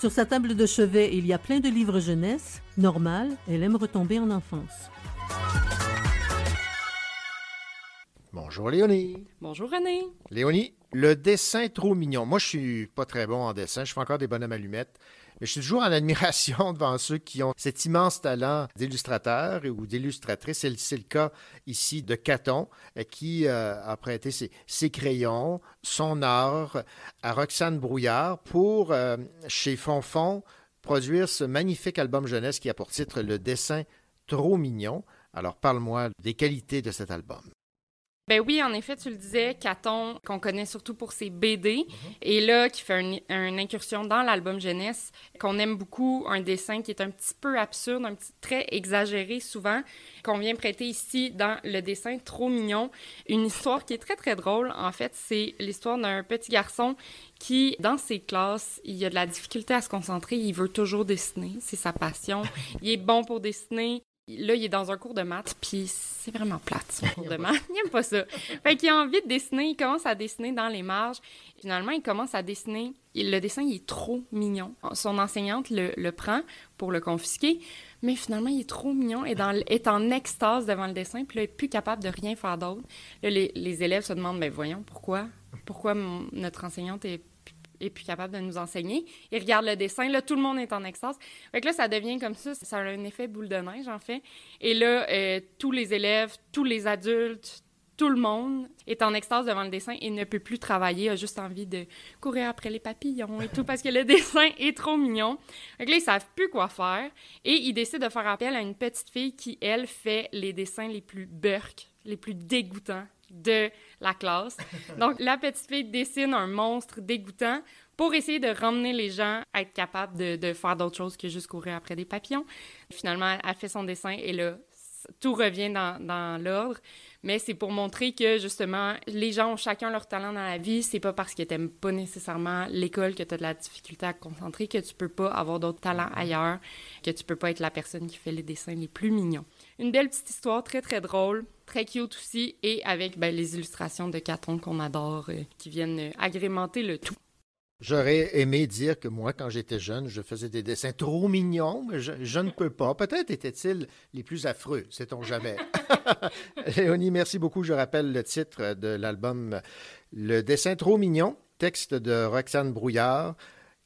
Sur sa table de chevet, il y a plein de livres jeunesse. Normal, elle aime retomber en enfance. Bonjour Léonie. Bonjour René. Léonie, le dessin trop mignon. Moi, je suis pas très bon en dessin. Je fais encore des bonhommes allumettes. Mais je suis toujours en admiration devant ceux qui ont cet immense talent d'illustrateur ou d'illustratrice. C'est le- cas ici de Caton, euh, qui euh, a prêté ses, ses crayons, son art à Roxane Brouillard pour, euh, chez Fonfon, produire ce magnifique album jeunesse qui a pour titre Le dessin trop mignon. Alors, parle-moi des qualités de cet album. Ben oui, en effet, tu le disais, Caton, qu'on connaît surtout pour ses BD, Mhm. et là, qui fait un- une incursion dans l'album jeunesse, qu'on aime beaucoup, un dessin qui est un petit peu absurde, un petit très exagéré souvent, qu'on vient prêter ici dans le dessin trop mignon. Une histoire qui est très, très drôle, en fait, c'est l'histoire d'un petit garçon qui, dans ses classes, il a de la difficulté à se concentrer, il veut toujours dessiner, c'est sa passion, il est bon pour dessiner, Là, il est dans un cours de maths, puis c'est vraiment plate, son cours de maths. Il aime pas ça. Fait qu'il a envie de dessiner, il commence à dessiner dans les marges. Finalement, il commence à dessiner. Le dessin, il est trop mignon. Son enseignante le, le prend pour le confisquer, mais finalement, il est trop mignon et dans, est en extase devant le dessin, puis là, il est plus capable de rien faire d'autre. Là, les, les élèves se demandent, mais voyons, pourquoi? Pourquoi mon- notre enseignante est est plus capable de nous enseigner. Ils regardent le dessin, là, tout le monde est en extase. Fait là, ça devient comme ça, ça a un effet boule de neige, en fait. Et là, euh, tous les élèves, tous les adultes, tout le monde est en extase devant le dessin et ne peut plus travailler, a juste envie de courir après les papillons et tout, parce que le dessin est trop mignon. Que là, ils savent plus quoi faire et ils décident de faire appel à une petite fille qui, elle, fait les dessins les plus burk, les plus dégoûtants de la classe. Donc, la petite fille dessine un monstre dégoûtant pour essayer de ramener les gens à être capables de, de faire d'autres choses que juste courir après des papillons. Finalement, elle fait son dessin et là, tout revient dans, dans l'ordre. Mais c'est pour montrer que, justement, les gens ont chacun leur talent dans la vie. C'est pas parce que t'aimes pas nécessairement l'école que t'as de la difficulté à te concentrer que tu peux pas avoir d'autres talents ailleurs, que tu peux pas être la personne qui fait les dessins les plus mignons. Une belle petite histoire, très très drôle, très cute aussi, et avec ben, les illustrations de Caton qu'on adore, euh, qui viennent euh, agrémenter le tout. J'aurais aimé dire que moi, quand j'étais jeune, je faisais des dessins trop mignons, mais je, je ne peux pas. Peut-être étaient-ils les plus affreux, sait-on jamais. Léonie, merci beaucoup. Je rappelle le titre de l'album Le dessin trop mignon, texte de Roxane Brouillard,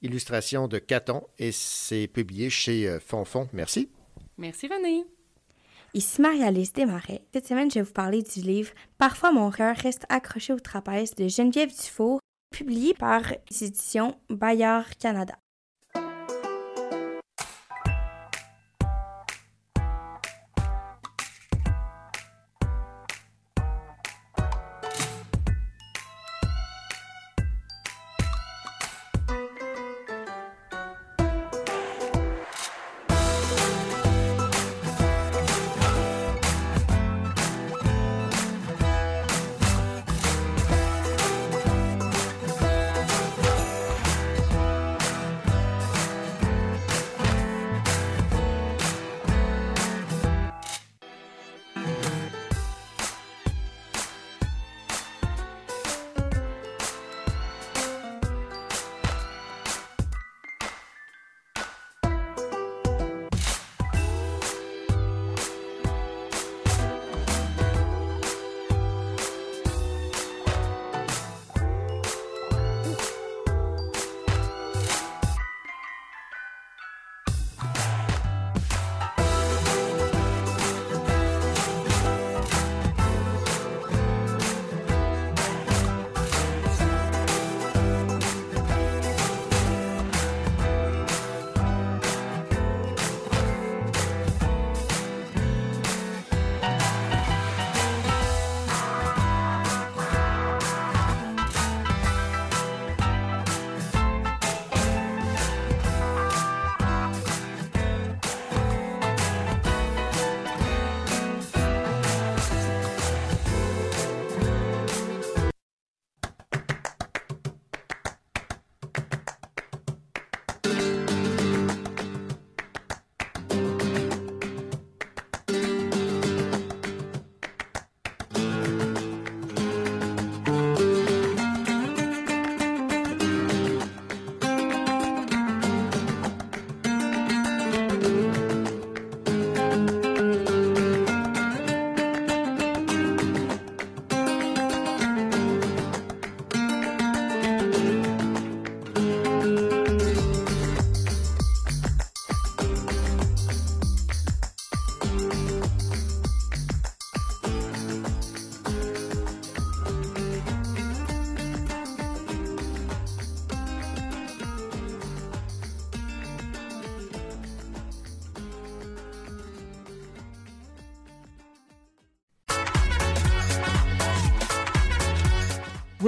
illustration de Caton, et c'est publié chez euh, Fonfon. Merci. Merci René. Ici Marie-Alice Desmarais. Cette semaine, je vais vous parler du livre Parfois mon cœur reste accroché au trapèze de Geneviève Dufour, publié par les éditions Bayard Canada.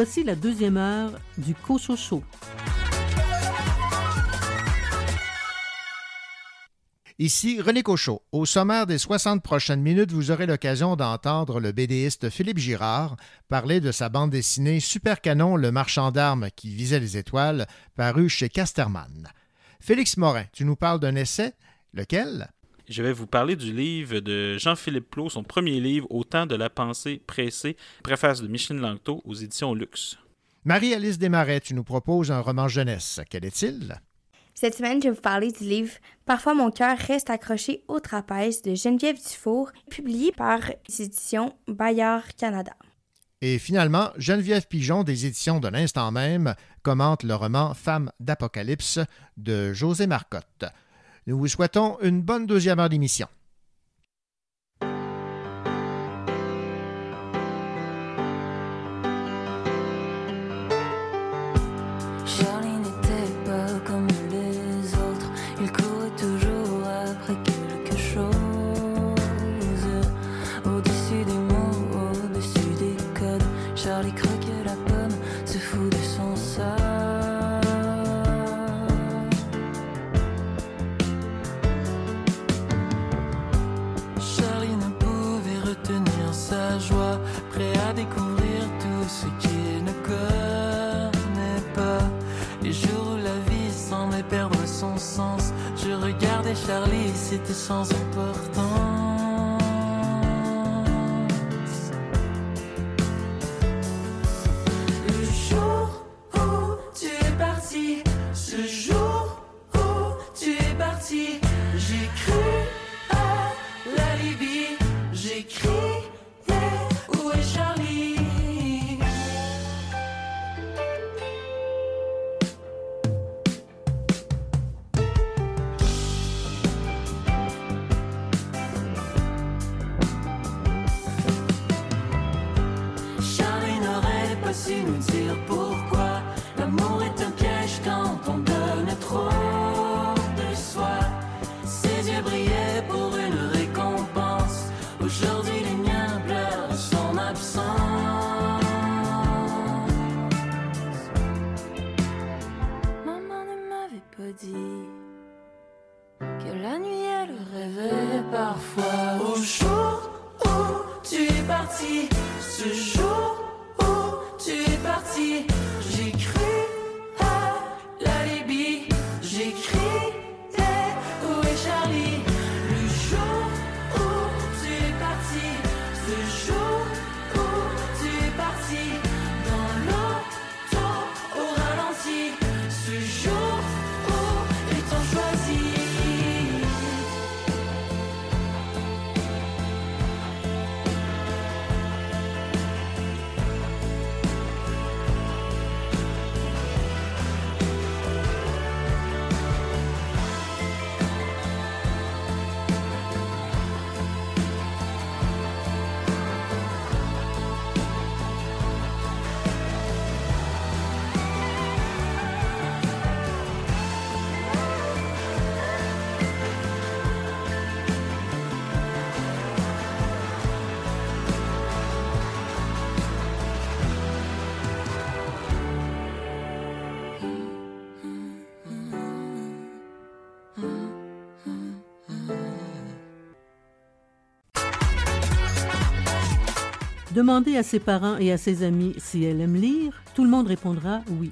Voici la deuxième heure du Cochocho. Ici René Cochot. Au sommaire des 60 prochaines minutes, vous aurez l'occasion d'entendre le BDiste Philippe Girard parler de sa bande dessinée Super Canon, le marchand d'armes qui visait les étoiles, paru chez Casterman. Félix Morin, tu nous parles d'un essai. Lequel? Je vais vous parler du livre de Jean-Philippe Plot, son premier livre, Au temps de la pensée pressée, préface de Micheline Langto aux éditions Luxe. Marie-Alice Desmarais, tu nous proposes un roman jeunesse. Quel est-il? Cette semaine, je vais vous parler du livre Parfois mon cœur reste accroché au trapèze de Geneviève Dufour, publié par les éditions Bayard Canada. Et finalement, Geneviève Pigeon des éditions de l'instant même commente le roman Femme d'Apocalypse de José Marcotte. Nous vous souhaitons une bonne deuxième heure d'émission. Charlie, c'était sans importance. Demandez à ses parents et à ses amis si elle aime lire, tout le monde répondra oui.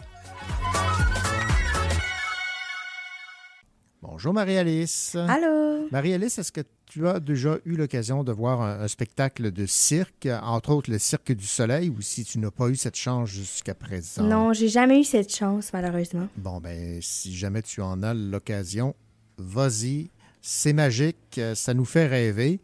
Bonjour Marie-Alice. Allô? Marie-Alice, est-ce que tu as déjà eu l'occasion de voir un, un spectacle de cirque, entre autres le Cirque du Soleil, ou si tu n'as pas eu cette chance jusqu'à présent? Non, j'ai jamais eu cette chance, malheureusement. Bon, ben, si jamais tu en as l'occasion, vas-y. C'est magique, ça nous fait rêver.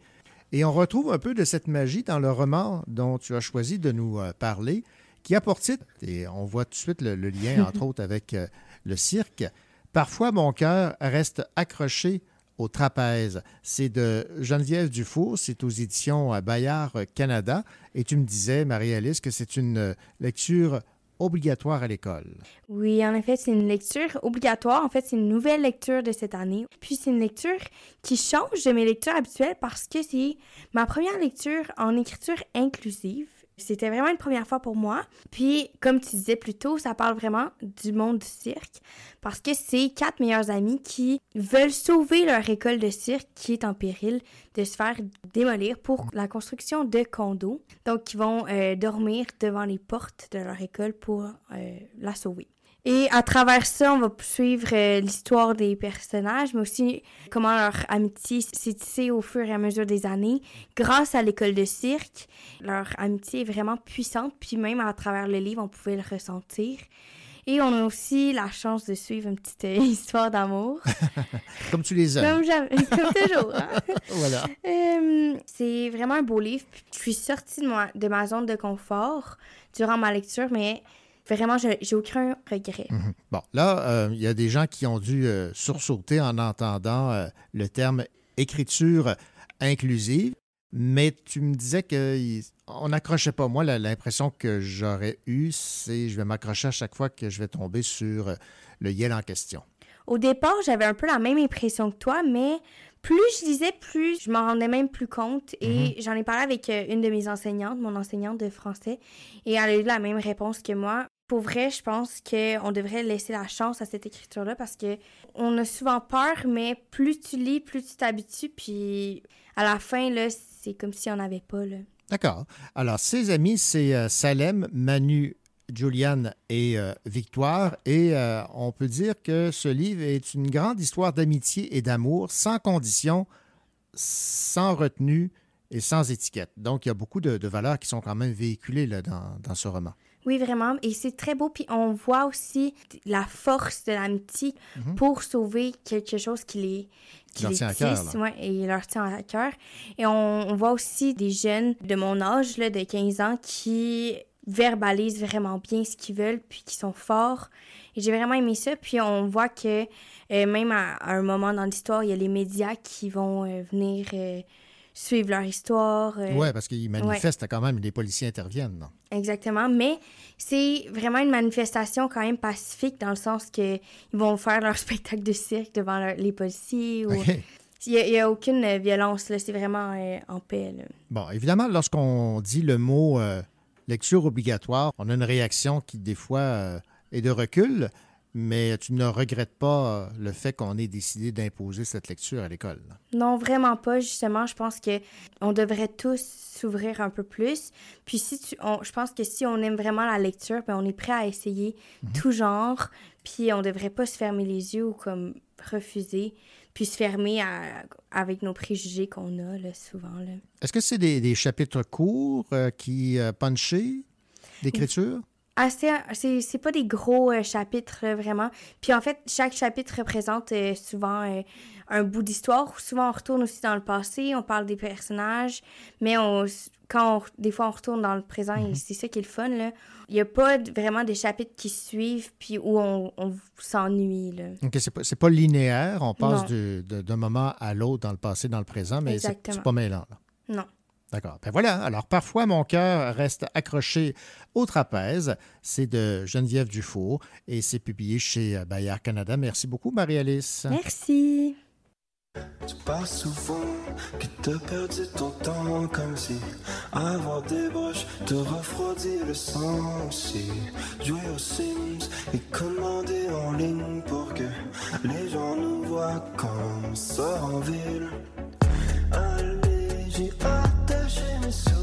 Et on retrouve un peu de cette magie dans le roman dont tu as choisi de nous euh, parler, qui a pour titre, et on voit tout de suite le, le lien, entre autres, avec euh, le cirque, Parfois mon cœur reste accroché au trapèze. C'est de Geneviève Dufour, c'est aux éditions euh, Bayard Canada. Et tu me disais, Marie-Alice, que c'est une lecture obligatoire à l'école. Oui, en effet, c'est une lecture obligatoire. En fait, c'est une nouvelle lecture de cette année. Puis c'est une lecture qui change de mes lectures habituelles parce que c'est ma première lecture en écriture inclusive. C'était vraiment une première fois pour moi. Puis, comme tu disais plus tôt, ça parle vraiment du monde du cirque parce que c'est quatre meilleurs amis qui veulent sauver leur école de cirque qui est en péril de se faire démolir pour la construction de condos. Donc, ils vont euh, dormir devant les portes de leur école pour euh, la sauver. Et à travers ça, on va suivre euh, l'histoire des personnages, mais aussi comment leur amitié s'est tissée au fur et à mesure des années. Grâce à l'école de cirque, leur amitié est vraiment puissante, puis même à travers le livre, on pouvait le ressentir. Et on a aussi la chance de suivre une petite euh, histoire d'amour. Comme tu les aimes. Comme, toujours. hein. voilà. Euh, c'est vraiment un beau livre. Je suis sortie de ma, de ma zone de confort durant ma lecture, mais vraiment, j'ai aucun regret. Mhm. Bon, là, euh, il y a des gens qui ont dû euh, sursauter en entendant euh, le terme écriture inclusive, mais tu me disais qu'on n'accrochait pas. Moi, l'impression que j'aurais eue, c'est je vais m'accrocher à chaque fois que je vais tomber sur euh, le Yale en question. Au départ, j'avais un peu la même impression que toi, mais plus je lisais, plus je m'en rendais même plus compte. Et j'en ai parlé avec une de mes enseignantes, mon enseignante de français, et elle a eu la même réponse que moi. Pour vrai, je pense qu'on devrait laisser la chance à cette écriture-là parce que on a souvent peur, mais plus tu lis, plus tu t'habitues, puis à la fin, là, c'est comme si on n'avait pas, là. D'accord. Alors, ses amis, c'est euh, Salem, Manu, Juliane et euh, Victoire. Et euh, on peut dire que ce livre est une grande histoire d'amitié et d'amour, sans condition, sans retenue et sans étiquette. Donc, il y a beaucoup de, valeurs qui sont quand même véhiculées là, dans ce roman. Oui, vraiment. Et c'est très beau. Puis on voit aussi la force de l'amitié Mhm. pour sauver quelque chose qui les, Qui leur tient à cœur, ouais, et leur tient à cœur. Et on, on voit aussi des jeunes de mon âge, là, de 15 ans, qui verbalisent vraiment bien ce qu'ils veulent, puis qui sont forts. Et j'ai vraiment aimé ça. Puis on voit que euh, même à, à un moment dans l'histoire, il y a les médias qui vont euh, venir euh, suivre leur histoire. euh, Oui, parce qu'ils ouais. manifestent quand même, les policiers interviennent. non? Exactement, mais c'est vraiment une manifestation quand même pacifique dans le sens que ils vont faire leur spectacle de cirque devant leur- les policiers. Ou... Il n'y a, aucune euh, violence, c'est vraiment euh, en paix. là. Bon, évidemment, lorsqu'on dit le mot euh, lecture obligatoire, on a une réaction qui, des fois, est de recul, mais tu ne regrettes pas euh, le fait qu'on ait décidé d'imposer cette lecture à l'école. Non, vraiment pas. Justement, je pense que on devrait tous s'ouvrir un peu plus. Puis si tu, on- je pense que si on aime vraiment la lecture, ben on est prêt à essayer tout genre. Puis on devrait pas se fermer les yeux ou comme refuser, puis se fermer à- avec nos préjugés qu'on a là, souvent. Là. Est-ce que c'est des, des chapitres courts euh, qui euh, punchés d'écriture? Assez c'est c'est pas des gros euh, chapitres euh, vraiment. Puis en fait chaque chapitre représente euh, souvent euh, un bout d'histoire. Souvent on retourne aussi dans le passé on parle des personnages mais on quand on- des fois on retourne dans le présent et c'est ça qui est le fun là. Il y a pas vraiment des chapitres qui suivent puis où on, on s'ennuie là. OK, c'est pas, c'est pas linéaire, on passe d'un moment à l'autre dans le passé, dans le présent, mais c'est pas mêlant. là. non D'accord. Ben voilà. Alors, parfois, mon cœur reste accroché au trapèze. C'est de Geneviève Dufour et c'est publié chez euh, Bayard Canada. Merci beaucoup, Marie-Alice. merci Tu parles souvent que t'as perdu ton temps comme si avoir des broches te refroidit le sang aussi. Jouer aux Sims et commander en ligne pour que les gens nous voient quand on sort en ville. Allez, pushing me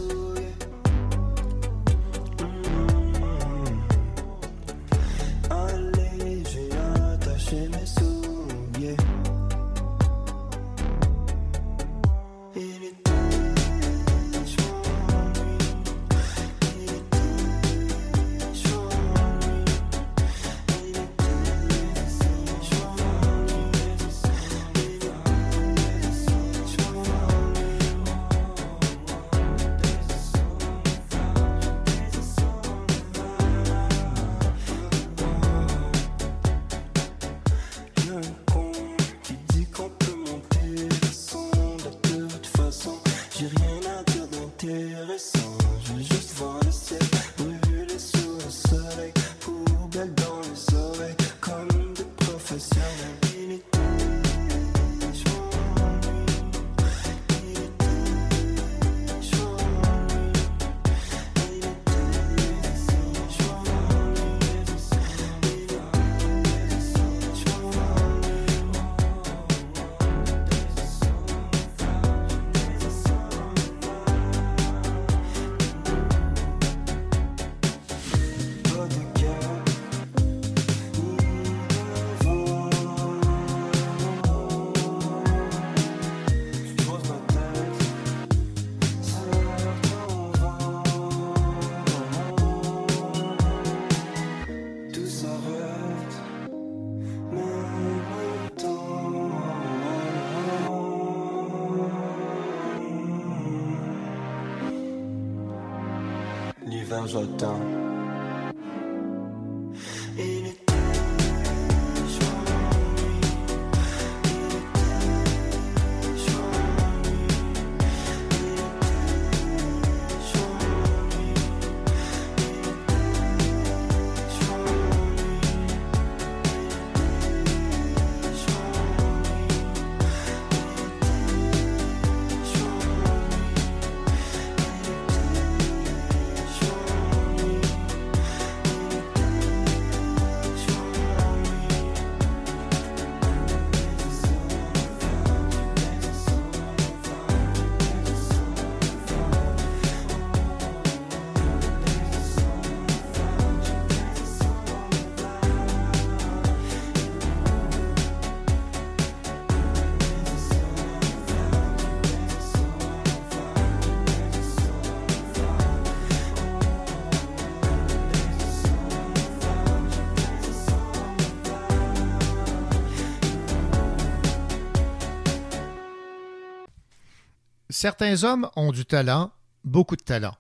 Certains hommes ont du talent, beaucoup de talent.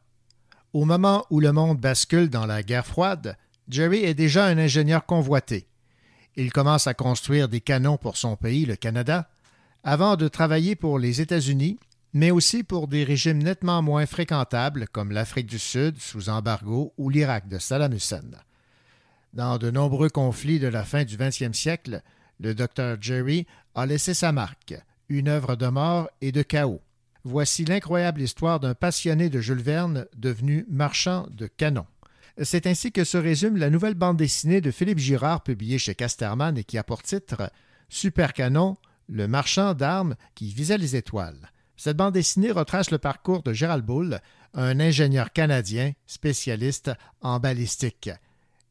Au moment où le monde bascule dans la guerre froide, Jerry est déjà un ingénieur convoité. Il commence à construire des canons pour son pays, le Canada, avant de travailler pour les États-Unis, mais aussi pour des régimes nettement moins fréquentables comme l'Afrique du Sud sous embargo ou l'Irak de Saddam Hussein. Dans de nombreux conflits de la fin du 20e siècle, le Dr Jerry a laissé sa marque, une œuvre de mort et de chaos. Voici l'incroyable histoire d'un passionné de Jules Verne devenu marchand de canons. C'est ainsi que se résume la nouvelle bande dessinée de Philippe Girard publiée chez Casterman et qui a pour titre Super Canon, le marchand d'armes qui visait les étoiles. Cette bande dessinée retrace le parcours de Gérald Bull, un ingénieur canadien spécialiste en balistique.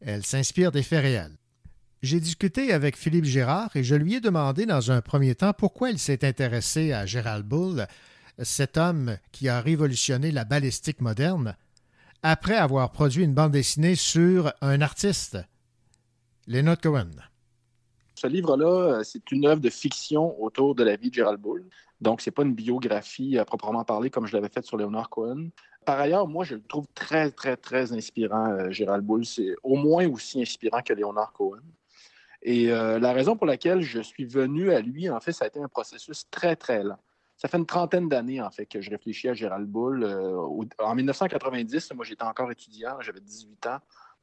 Elle s'inspire des faits réels. J'ai discuté avec Philippe Girard et je lui ai demandé dans un premier temps pourquoi il s'est intéressé à Gérald Bull, cet homme qui a révolutionné la balistique moderne, après avoir produit une bande dessinée sur un artiste, Leonard Cohen. Ce livre-là, euh, c'est une œuvre de fiction autour de la vie de Gerald Bull. Donc, ce n'est pas une biographie à proprement parler comme je l'avais faite sur Leonard Cohen. Par ailleurs, moi, je le trouve très, très, très inspirant, euh, Gérald Bull. C'est au moins aussi inspirant que Leonard Cohen. Et euh, la raison pour laquelle je suis venu à lui, en fait, ça a été un processus très, très lent. Ça fait une trentaine d'années, en fait, que je réfléchis à Gérald Bull. en 1990, moi, j'étais encore étudiant, j'avais 18 ans,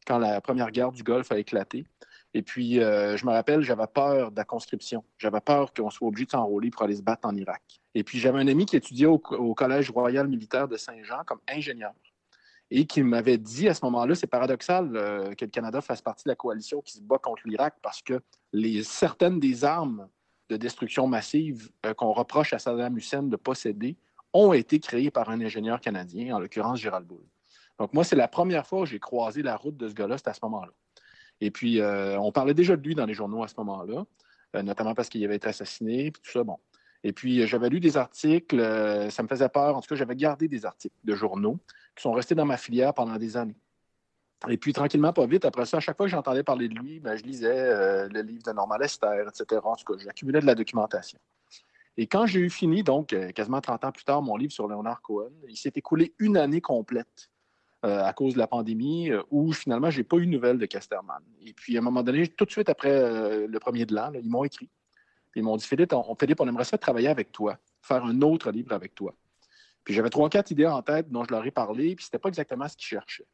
quand la première guerre du Golfe a éclaté. Et puis, euh, je me rappelle, j'avais peur de la conscription. J'avais peur qu'on soit obligé de s'enrôler pour aller se battre en Irak. Et puis, j'avais un ami qui étudiait au, Collège royal militaire de Saint-Jean comme ingénieur et qui m'avait dit à ce moment-là, c'est paradoxal euh, que le Canada fasse partie de la coalition qui se bat contre l'Irak parce que certaines des armes de destruction massive euh, qu'on reproche à Saddam Hussein de posséder ont été créées par un ingénieur canadien, en l'occurrence Gérald Bull. Donc, moi, c'est la première fois que j'ai croisé la route de ce gars-là, à ce moment-là. Et puis, euh, on parlait déjà de lui dans les journaux à ce moment-là, euh, notamment parce qu'il avait été assassiné, puis tout ça, bon. Et puis, j'avais lu des articles, ça me faisait peur. En tout cas, j'avais gardé des articles de journaux qui sont restés dans ma filière pendant des années. Et puis, tranquillement, pas vite, après ça, à chaque fois que j'entendais parler de lui, ben, je lisais le livre de Norman Lester, etc. En tout cas, j'accumulais de la documentation. Et quand j'ai eu fini, donc quasiment 30 ans plus tard, mon livre sur Leonard Cohen, il s'est écoulé une année complète euh, à cause de la pandémie, euh, où finalement, je n'ai pas eu de nouvelles de Casterman. Et puis, à un moment donné, tout de suite après euh, le premier de l'an, ils m'ont écrit. Ils m'ont dit Philippe on, Philippe, on aimerait ça travailler avec toi, faire un autre livre avec toi. Puis j'avais trois, quatre idées en tête dont je leur ai parlé, puis ce n'était pas exactement ce qu'ils cherchaient.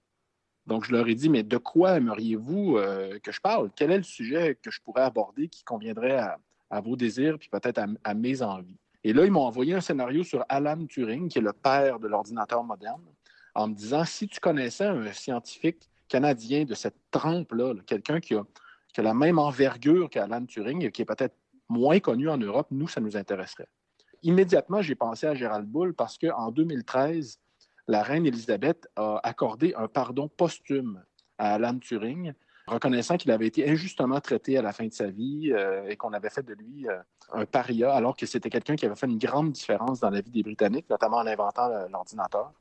Donc, je leur ai dit, mais de quoi aimeriez-vous que je parle? Quel est le sujet que je pourrais aborder qui conviendrait à, vos désirs, puis peut-être à, mes envies? Et là, ils m'ont envoyé un scénario sur Alan Turing, qui est le père de l'ordinateur moderne en me disant si tu connaissais un scientifique canadien de cette trempe-là, quelqu'un qui a, la même envergure qu'Alan Turing et qui est peut-être moins connu en Europe, nous, ça nous intéresserait. Immédiatement, j'ai pensé à Gérald Bull parce qu'en 2013, la reine Élisabeth a accordé un pardon posthume à Alan Turing, reconnaissant qu'il avait été injustement traité à la fin de sa vie euh, et qu'on avait fait de lui euh, un paria, alors que c'était quelqu'un qui avait fait une grande différence dans la vie des Britanniques, notamment en inventant l'ordinateur.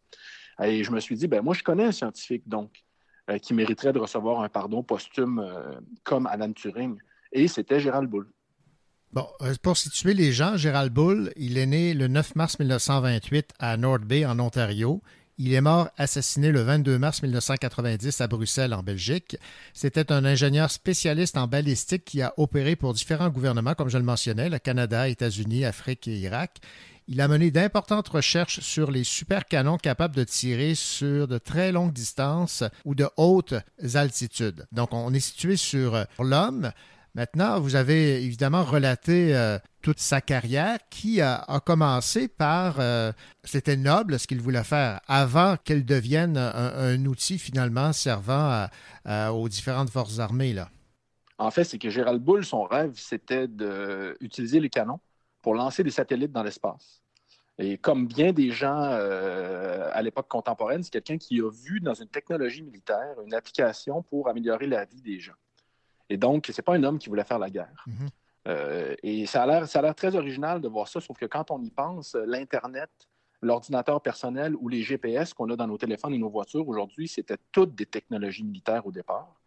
Et je me suis dit, ben moi, je connais un scientifique, donc, euh, qui mériterait de recevoir un pardon posthume euh, comme Alan Turing. Et c'était Gérald Bull. Bon, euh, pour situer les gens, Gérald Bull, il est né le 9 mars 1928 à North Bay, en Ontario. Il est mort assassiné le 22 mars 1990 à Bruxelles, en Belgique. C'était un ingénieur spécialiste en balistique qui a opéré pour différents gouvernements, comme je le mentionnais, le Canada, États-Unis, Afrique et Irak. Il a mené d'importantes recherches sur les supercanons capables de tirer sur de très longues distances ou de hautes altitudes. Donc, on est situé sur l'homme. Maintenant, vous avez évidemment relaté euh, toute sa carrière qui a, commencé par, euh, c'était noble ce qu'il voulait faire avant qu'elle devienne un, outil finalement servant aux différentes forces armées. Là. En fait, c'est que Gérald Bull, son rêve, c'était d'utiliser les canons pour lancer des satellites dans l'espace. Et comme bien des gens euh, à l'époque contemporaine, c'est quelqu'un qui a vu dans une technologie militaire une application pour améliorer la vie des gens. Et donc, ce n'est pas un homme qui voulait faire la guerre. Mhm. Euh, et ça a l'air très original de voir ça, sauf que quand on y pense, l'Internet, l'ordinateur personnel ou les GPS qu'on a dans nos téléphones et nos voitures aujourd'hui, c'était toutes des technologies militaires au départ,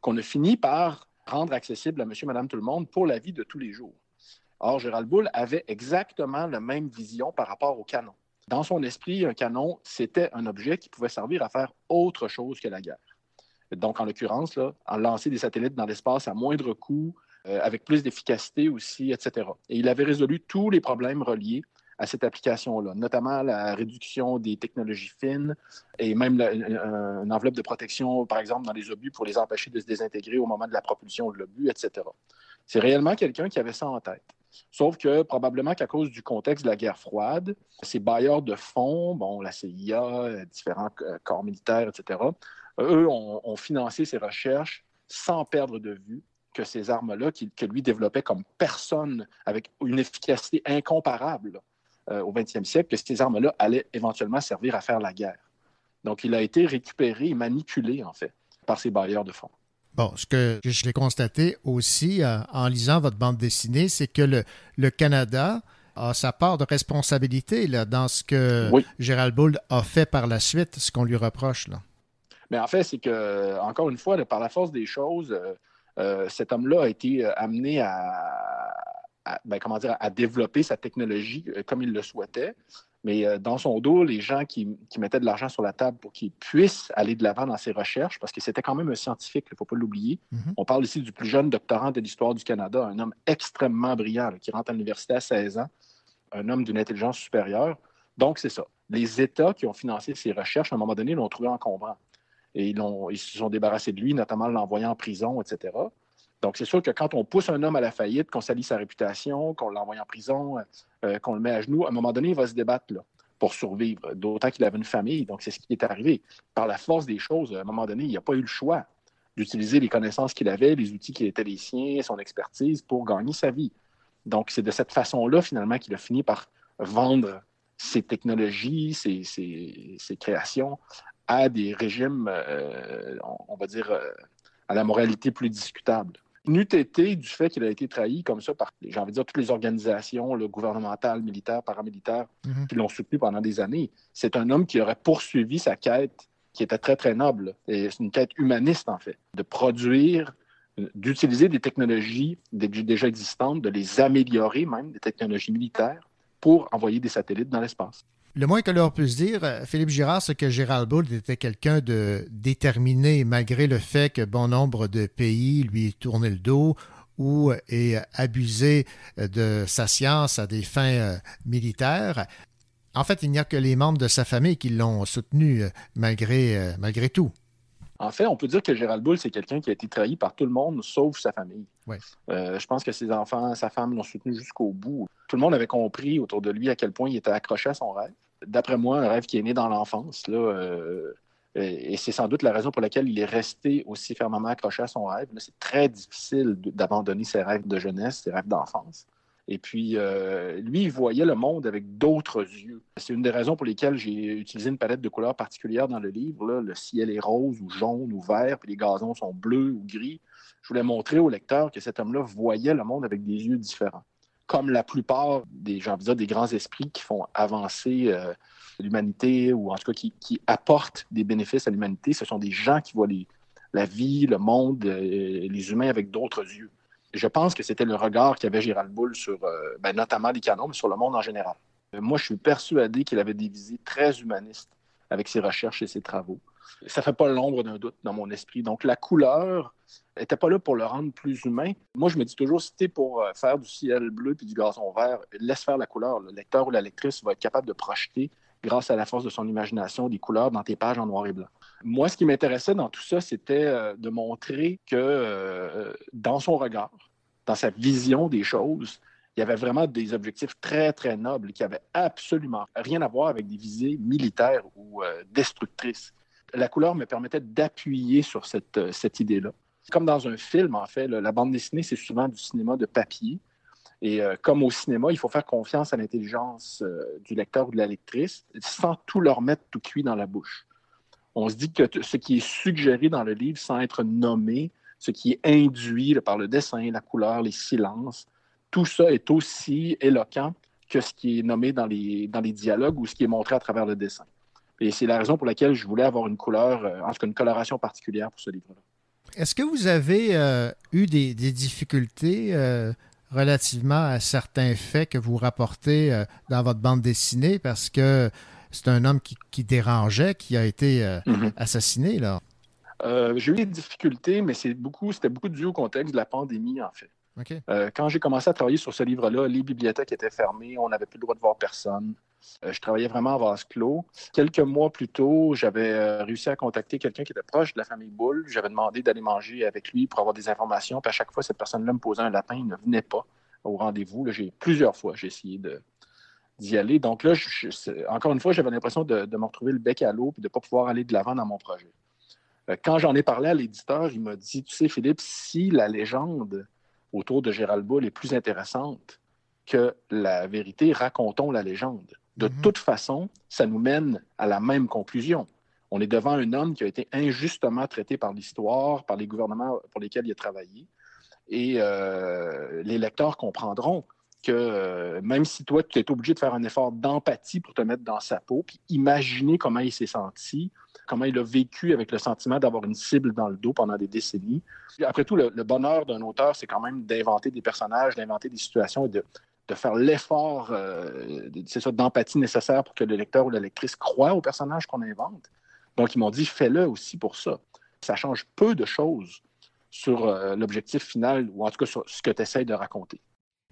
qu'on a fini par rendre accessibles à monsieur, madame, tout le monde pour la vie de tous les jours. Or, Gérald Bull avait exactement la même vision par rapport au canon. Dans son esprit, un canon, c'était un objet qui pouvait servir à faire autre chose que la guerre. Donc, en l'occurrence, en lancer des satellites dans l'espace à moindre coût, euh, avec plus d'efficacité aussi, etc. Et il avait résolu tous les problèmes reliés à cette application-là, notamment la réduction des technologies fines et même une enveloppe de protection, par exemple, dans les obus pour les empêcher de se désintégrer au moment de la propulsion de l'obus, etc. C'est réellement quelqu'un qui avait ça en tête. Sauf que probablement qu'à cause du contexte de la guerre froide, ces bailleurs de fonds, bon, la CIA, différents corps militaires, etc., eux ont, financé ces recherches sans perdre de vue que ces armes-là, que lui développait comme personne, avec une efficacité incomparable euh, au 20e siècle, que ces armes-là allaient éventuellement servir à faire la guerre. Donc, il a été récupéré et manipulé, en fait, par ces bailleurs de fonds. Bon, ce que je l'ai constaté aussi euh, en lisant votre bande dessinée, c'est que le, le, Canada a sa part de responsabilité là, dans ce que Gérald Bull a fait par la suite, ce qu'on lui reproche. Là. Mais en fait, c'est que, encore une fois, par la force des choses, euh, euh, cet homme-là a été amené à, ben, comment dire, à développer sa technologie comme il le souhaitait. Mais euh, dans son dos, les gens qui, mettaient de l'argent sur la table pour qu'il puisse aller de l'avant dans ses recherches, parce que c'était quand même un scientifique, il ne faut pas l'oublier. Mhm. On parle ici du plus jeune doctorant de l'histoire du Canada, un homme extrêmement brillant qui rentre à l'université à 16 ans, un homme d'une intelligence supérieure. Donc, c'est ça. Les États qui ont financé ces recherches, à un moment donné, l'ont trouvé encombrant. Et ils, se sont débarrassés de lui, notamment l'envoyant en prison, etc. Donc, c'est sûr que quand on pousse un homme à la faillite, qu'on salit sa réputation, qu'on l'envoie en prison, euh, euh, qu'on le met à genoux, à un moment donné, il va se débattre pour survivre, d'autant qu'il avait une famille. Donc, c'est ce qui est arrivé. Par la force des choses, à un moment donné, il n'a pas eu le choix d'utiliser les connaissances qu'il avait, les outils qui étaient les siens, son expertise pour gagner sa vie. Donc, c'est de cette façon-là, finalement, qu'il a fini par vendre ses technologies, ses, créations à des régimes, euh, on, va dire, à la moralité plus discutable n'eût été du fait qu'il a été trahi comme ça par, j'ai envie de dire, toutes les organisations le gouvernementales, militaires, paramilitaires mhm. qui l'ont soutenu pendant des années. C'est un homme qui aurait poursuivi sa quête qui était très, très noble. Et c'est une quête humaniste, en fait, de produire, d'utiliser des technologies déjà existantes, de les améliorer même, des technologies militaires, pour envoyer des satellites dans l'espace. Le moins que l'on puisse dire, euh, Philippe Girard, c'est que Gérald Bull était quelqu'un de déterminé, malgré le fait que bon nombre de pays lui tournaient le dos ou aient abusé de sa science à des fins euh, militaires. En fait, il n'y a que les membres de sa famille qui l'ont soutenu euh, malgré, malgré tout. En fait, on peut dire que Gérald Bull, c'est quelqu'un qui a été trahi par tout le monde, sauf sa famille. je pense que ses enfants, sa femme l'ont soutenu jusqu'au bout. Tout le monde avait compris autour de lui à quel point il était accroché à son rêve d'après moi, un rêve qui est né dans l'enfance. Là, euh, et c'est sans doute la raison pour laquelle il est resté aussi fermement accroché à son rêve. C'est très difficile d'abandonner ses rêves de jeunesse, ses rêves d'enfance. Et puis, euh, lui, il voyait le monde avec d'autres yeux. C'est une des raisons pour lesquelles j'ai utilisé une palette de couleurs particulières dans le livre. Le ciel est rose ou jaune ou vert, puis les gazons sont bleus ou gris. Je voulais montrer au lecteur que cet homme-là voyait le monde avec des yeux différents comme la plupart des, des grands esprits qui font avancer euh, l'humanité ou en tout cas qui, apportent des bénéfices à l'humanité, ce sont des gens qui voient la vie, le monde, euh, les humains avec d'autres yeux. Je pense que c'était le regard qu'avait Gérald Bull sur euh, ben, notamment les canons, mais sur le monde en général. moi, je suis persuadé qu'il avait des visées très humanistes avec ses recherches et ses travaux. Ça fait pas l'ombre d'un doute dans mon esprit. Donc, la couleur n'était pas là pour le rendre plus humain. Moi, je me dis toujours, si tu pour euh, faire du ciel bleu puis du gazon vert, laisse faire la couleur. Le lecteur ou la lectrice va être capable de projeter, grâce à la force de son imagination, des couleurs dans tes pages en noir et blanc. Moi, ce qui m'intéressait dans tout ça, c'était euh, de montrer que euh, dans son regard, dans sa vision des choses, il y avait vraiment des objectifs très, très nobles qui n'avaient absolument rien à voir avec des visées militaires ou destructrices la couleur me permettait d'appuyer sur cette, euh, cette idée-là. Comme dans un film, en fait, la bande dessinée, c'est souvent du cinéma de papier. Et euh, comme au cinéma, il faut faire confiance à l'intelligence euh, du lecteur ou de la lectrice sans tout leur mettre tout cuit dans la bouche. On se dit que ce qui est suggéré dans le livre sans être nommé, ce qui est induit par le dessin, la couleur, les silences, tout ça est aussi éloquent que ce qui est nommé dans les, dialogues ou ce qui est montré à travers le dessin. Et c'est la raison pour laquelle je voulais avoir une couleur, euh, en tout cas une coloration particulière pour ce livre-là. Est-ce que vous avez euh, eu des, difficultés euh, relativement à certains faits que vous rapportez dans votre bande dessinée? Parce que c'est un homme qui, dérangeait, qui a été mm-hmm. assassiné là? j'ai eu des difficultés, mais c'est beaucoup, c'était beaucoup dû au contexte de la pandémie, en fait. quand j'ai commencé à travailler sur ce livre-là, les bibliothèques étaient fermées, on n'avait plus le droit de voir personne. Euh, je travaillais vraiment à vase clos. Quelques mois plus tôt, j'avais euh, réussi à contacter quelqu'un qui était proche de la famille Boulle. J'avais demandé d'aller manger avec lui pour avoir des informations. Puis à chaque fois, cette personne-là me posait un lapin, il ne venait pas au rendez-vous. J'ai plusieurs fois, j'ai essayé d'y aller. Donc là, encore une fois, j'avais l'impression de, me retrouver le bec à l'eau et de ne pas pouvoir aller de l'avant dans mon projet. Euh, quand j'en ai parlé à l'éditeur, il m'a dit, tu sais, Philippe, si la légende autour de Gérald Bull est plus intéressante que la vérité, racontons la légende. De mhm. toute façon, ça nous mène à la même conclusion. On est devant un homme qui a été injustement traité par l'histoire, par les gouvernements pour lesquels il a travaillé. Et euh, les lecteurs comprendront que euh, même si toi, tu es obligé de faire un effort d'empathie pour te mettre dans sa peau, puis imaginer comment il s'est senti, comment il a vécu avec le sentiment d'avoir une cible dans le dos pendant des décennies. Après tout, le, bonheur d'un auteur, c'est quand même d'inventer des personnages, d'inventer des situations et de, de faire l'effort, euh, c'est ça, d'empathie nécessaire pour que le lecteur ou la lectrice croit au personnage qu'on invente. Donc, ils m'ont dit, fais-le aussi pour ça. Ça change peu de choses sur euh, l'objectif final, ou en tout cas sur ce que tu essaies de raconter.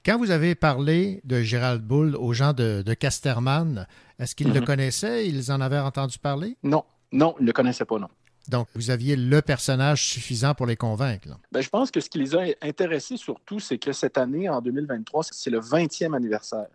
Quand vous avez parlé de Gérald Bull aux gens de, Casterman, est-ce qu'ils le mhm. connaissaient? Ils en avaient entendu parler? Non, non, ils ne le connaissaient pas, non. Donc, vous aviez le personnage suffisant pour les convaincre. Ben, je pense que ce qui les a intéressés surtout, c'est que cette année, en 2023, c'est le 20e anniversaire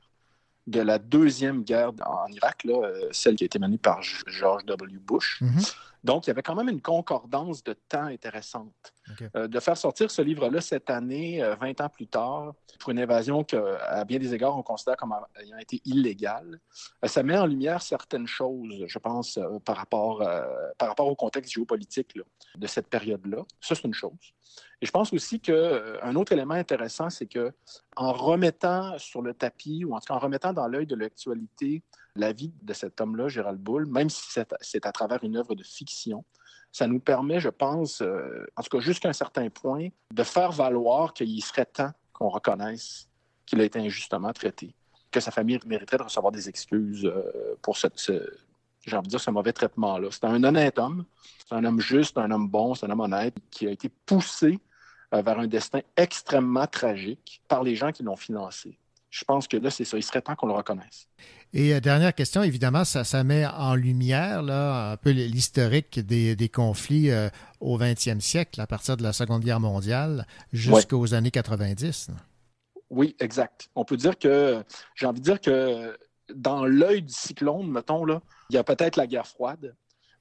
de la deuxième guerre en Irak, là, euh, celle qui a été menée par George W. Bush. Mm-hmm. Donc, il y avait quand même une concordance de temps intéressante. Euh, de faire sortir ce livre-là cette année, 20 euh, ans plus tard, pour une invasion qu'à bien des égards, on considère comme ayant été illégale, euh, ça met en lumière certaines choses, je pense, par, rapport, par rapport au contexte géopolitique de cette période-là. Ça, c'est une chose. Et je pense aussi qu'un autre élément intéressant, c'est que en remettant sur le tapis, ou en tout cas en remettant dans l'œil de l'actualité la vie de cet homme-là, Gérald Bull, même si c'est à travers une œuvre de fiction, ça nous permet, je pense, euh, en tout cas jusqu'à un certain point, de faire valoir qu'il serait temps qu'on reconnaisse qu'il a été injustement traité, que sa famille mériterait de recevoir des excuses euh, pour ce, j'ai envie de dire, ce mauvais traitement-là. C'est un honnête homme, c'est un homme juste, un homme bon, c'est un homme honnête qui a été poussé euh, vers un destin extrêmement tragique par les gens qui l'ont financé. Je pense que là, c'est ça. Il serait temps qu'on le reconnaisse. Et euh, dernière question, évidemment, ça, ça met en lumière là, un peu l'historique des, conflits euh, au 20e siècle, à partir de la Seconde Guerre mondiale jusqu'aux années 90. Oui, exact. On peut dire que, j'ai envie de dire que dans l'œil du cyclone, mettons, là, il y a peut-être la guerre froide,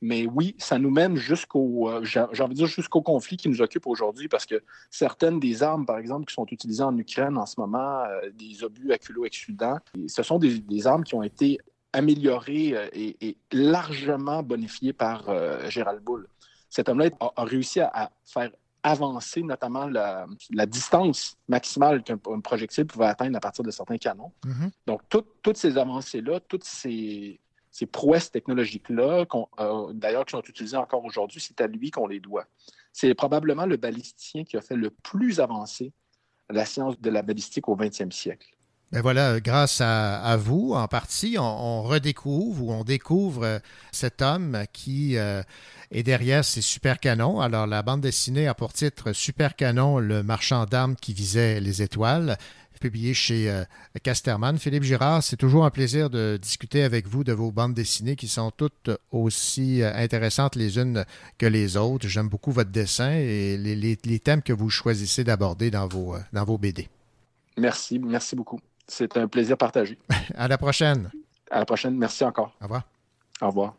mais oui, ça nous mène jusqu'au, euh, j'ai envie de dire jusqu'au conflit qui nous occupe aujourd'hui, parce que certaines des armes, par exemple, qui sont utilisées en Ukraine en ce moment, euh, des obus à culot exudant, ce sont des, armes qui ont été améliorées euh, et, largement bonifiées par Gérald Bull. Cet homme-là a, réussi à, faire avancer notamment la, distance maximale qu'un projectile pouvait atteindre à partir de certains canons. Mm-hmm. Donc, toutes ces avancées-là, toutes ces, ces prouesses technologiques-là, euh, d'ailleurs, qui sont utilisées encore aujourd'hui, c'est à lui qu'on les doit. C'est probablement le balisticien qui a fait le plus avancer la science de la balistique au 20e siècle. Ben voilà, grâce à, vous, en partie, on, redécouvre ou on découvre euh, cet homme qui euh, est derrière ces super canons. Alors, la bande dessinée a pour titre Super Canon, le marchand d'armes qui visait les étoiles, publié chez euh, Casterman. Philippe Girard, c'est toujours un plaisir de discuter avec vous de vos bandes dessinées qui sont toutes aussi intéressantes les unes que les autres. J'aime beaucoup votre dessin et les, thèmes que vous choisissez d'aborder dans vos, dans vos BD. Merci, merci beaucoup. C'est un plaisir partagé. à la prochaine. À la prochaine. Merci encore. Au revoir. Au revoir.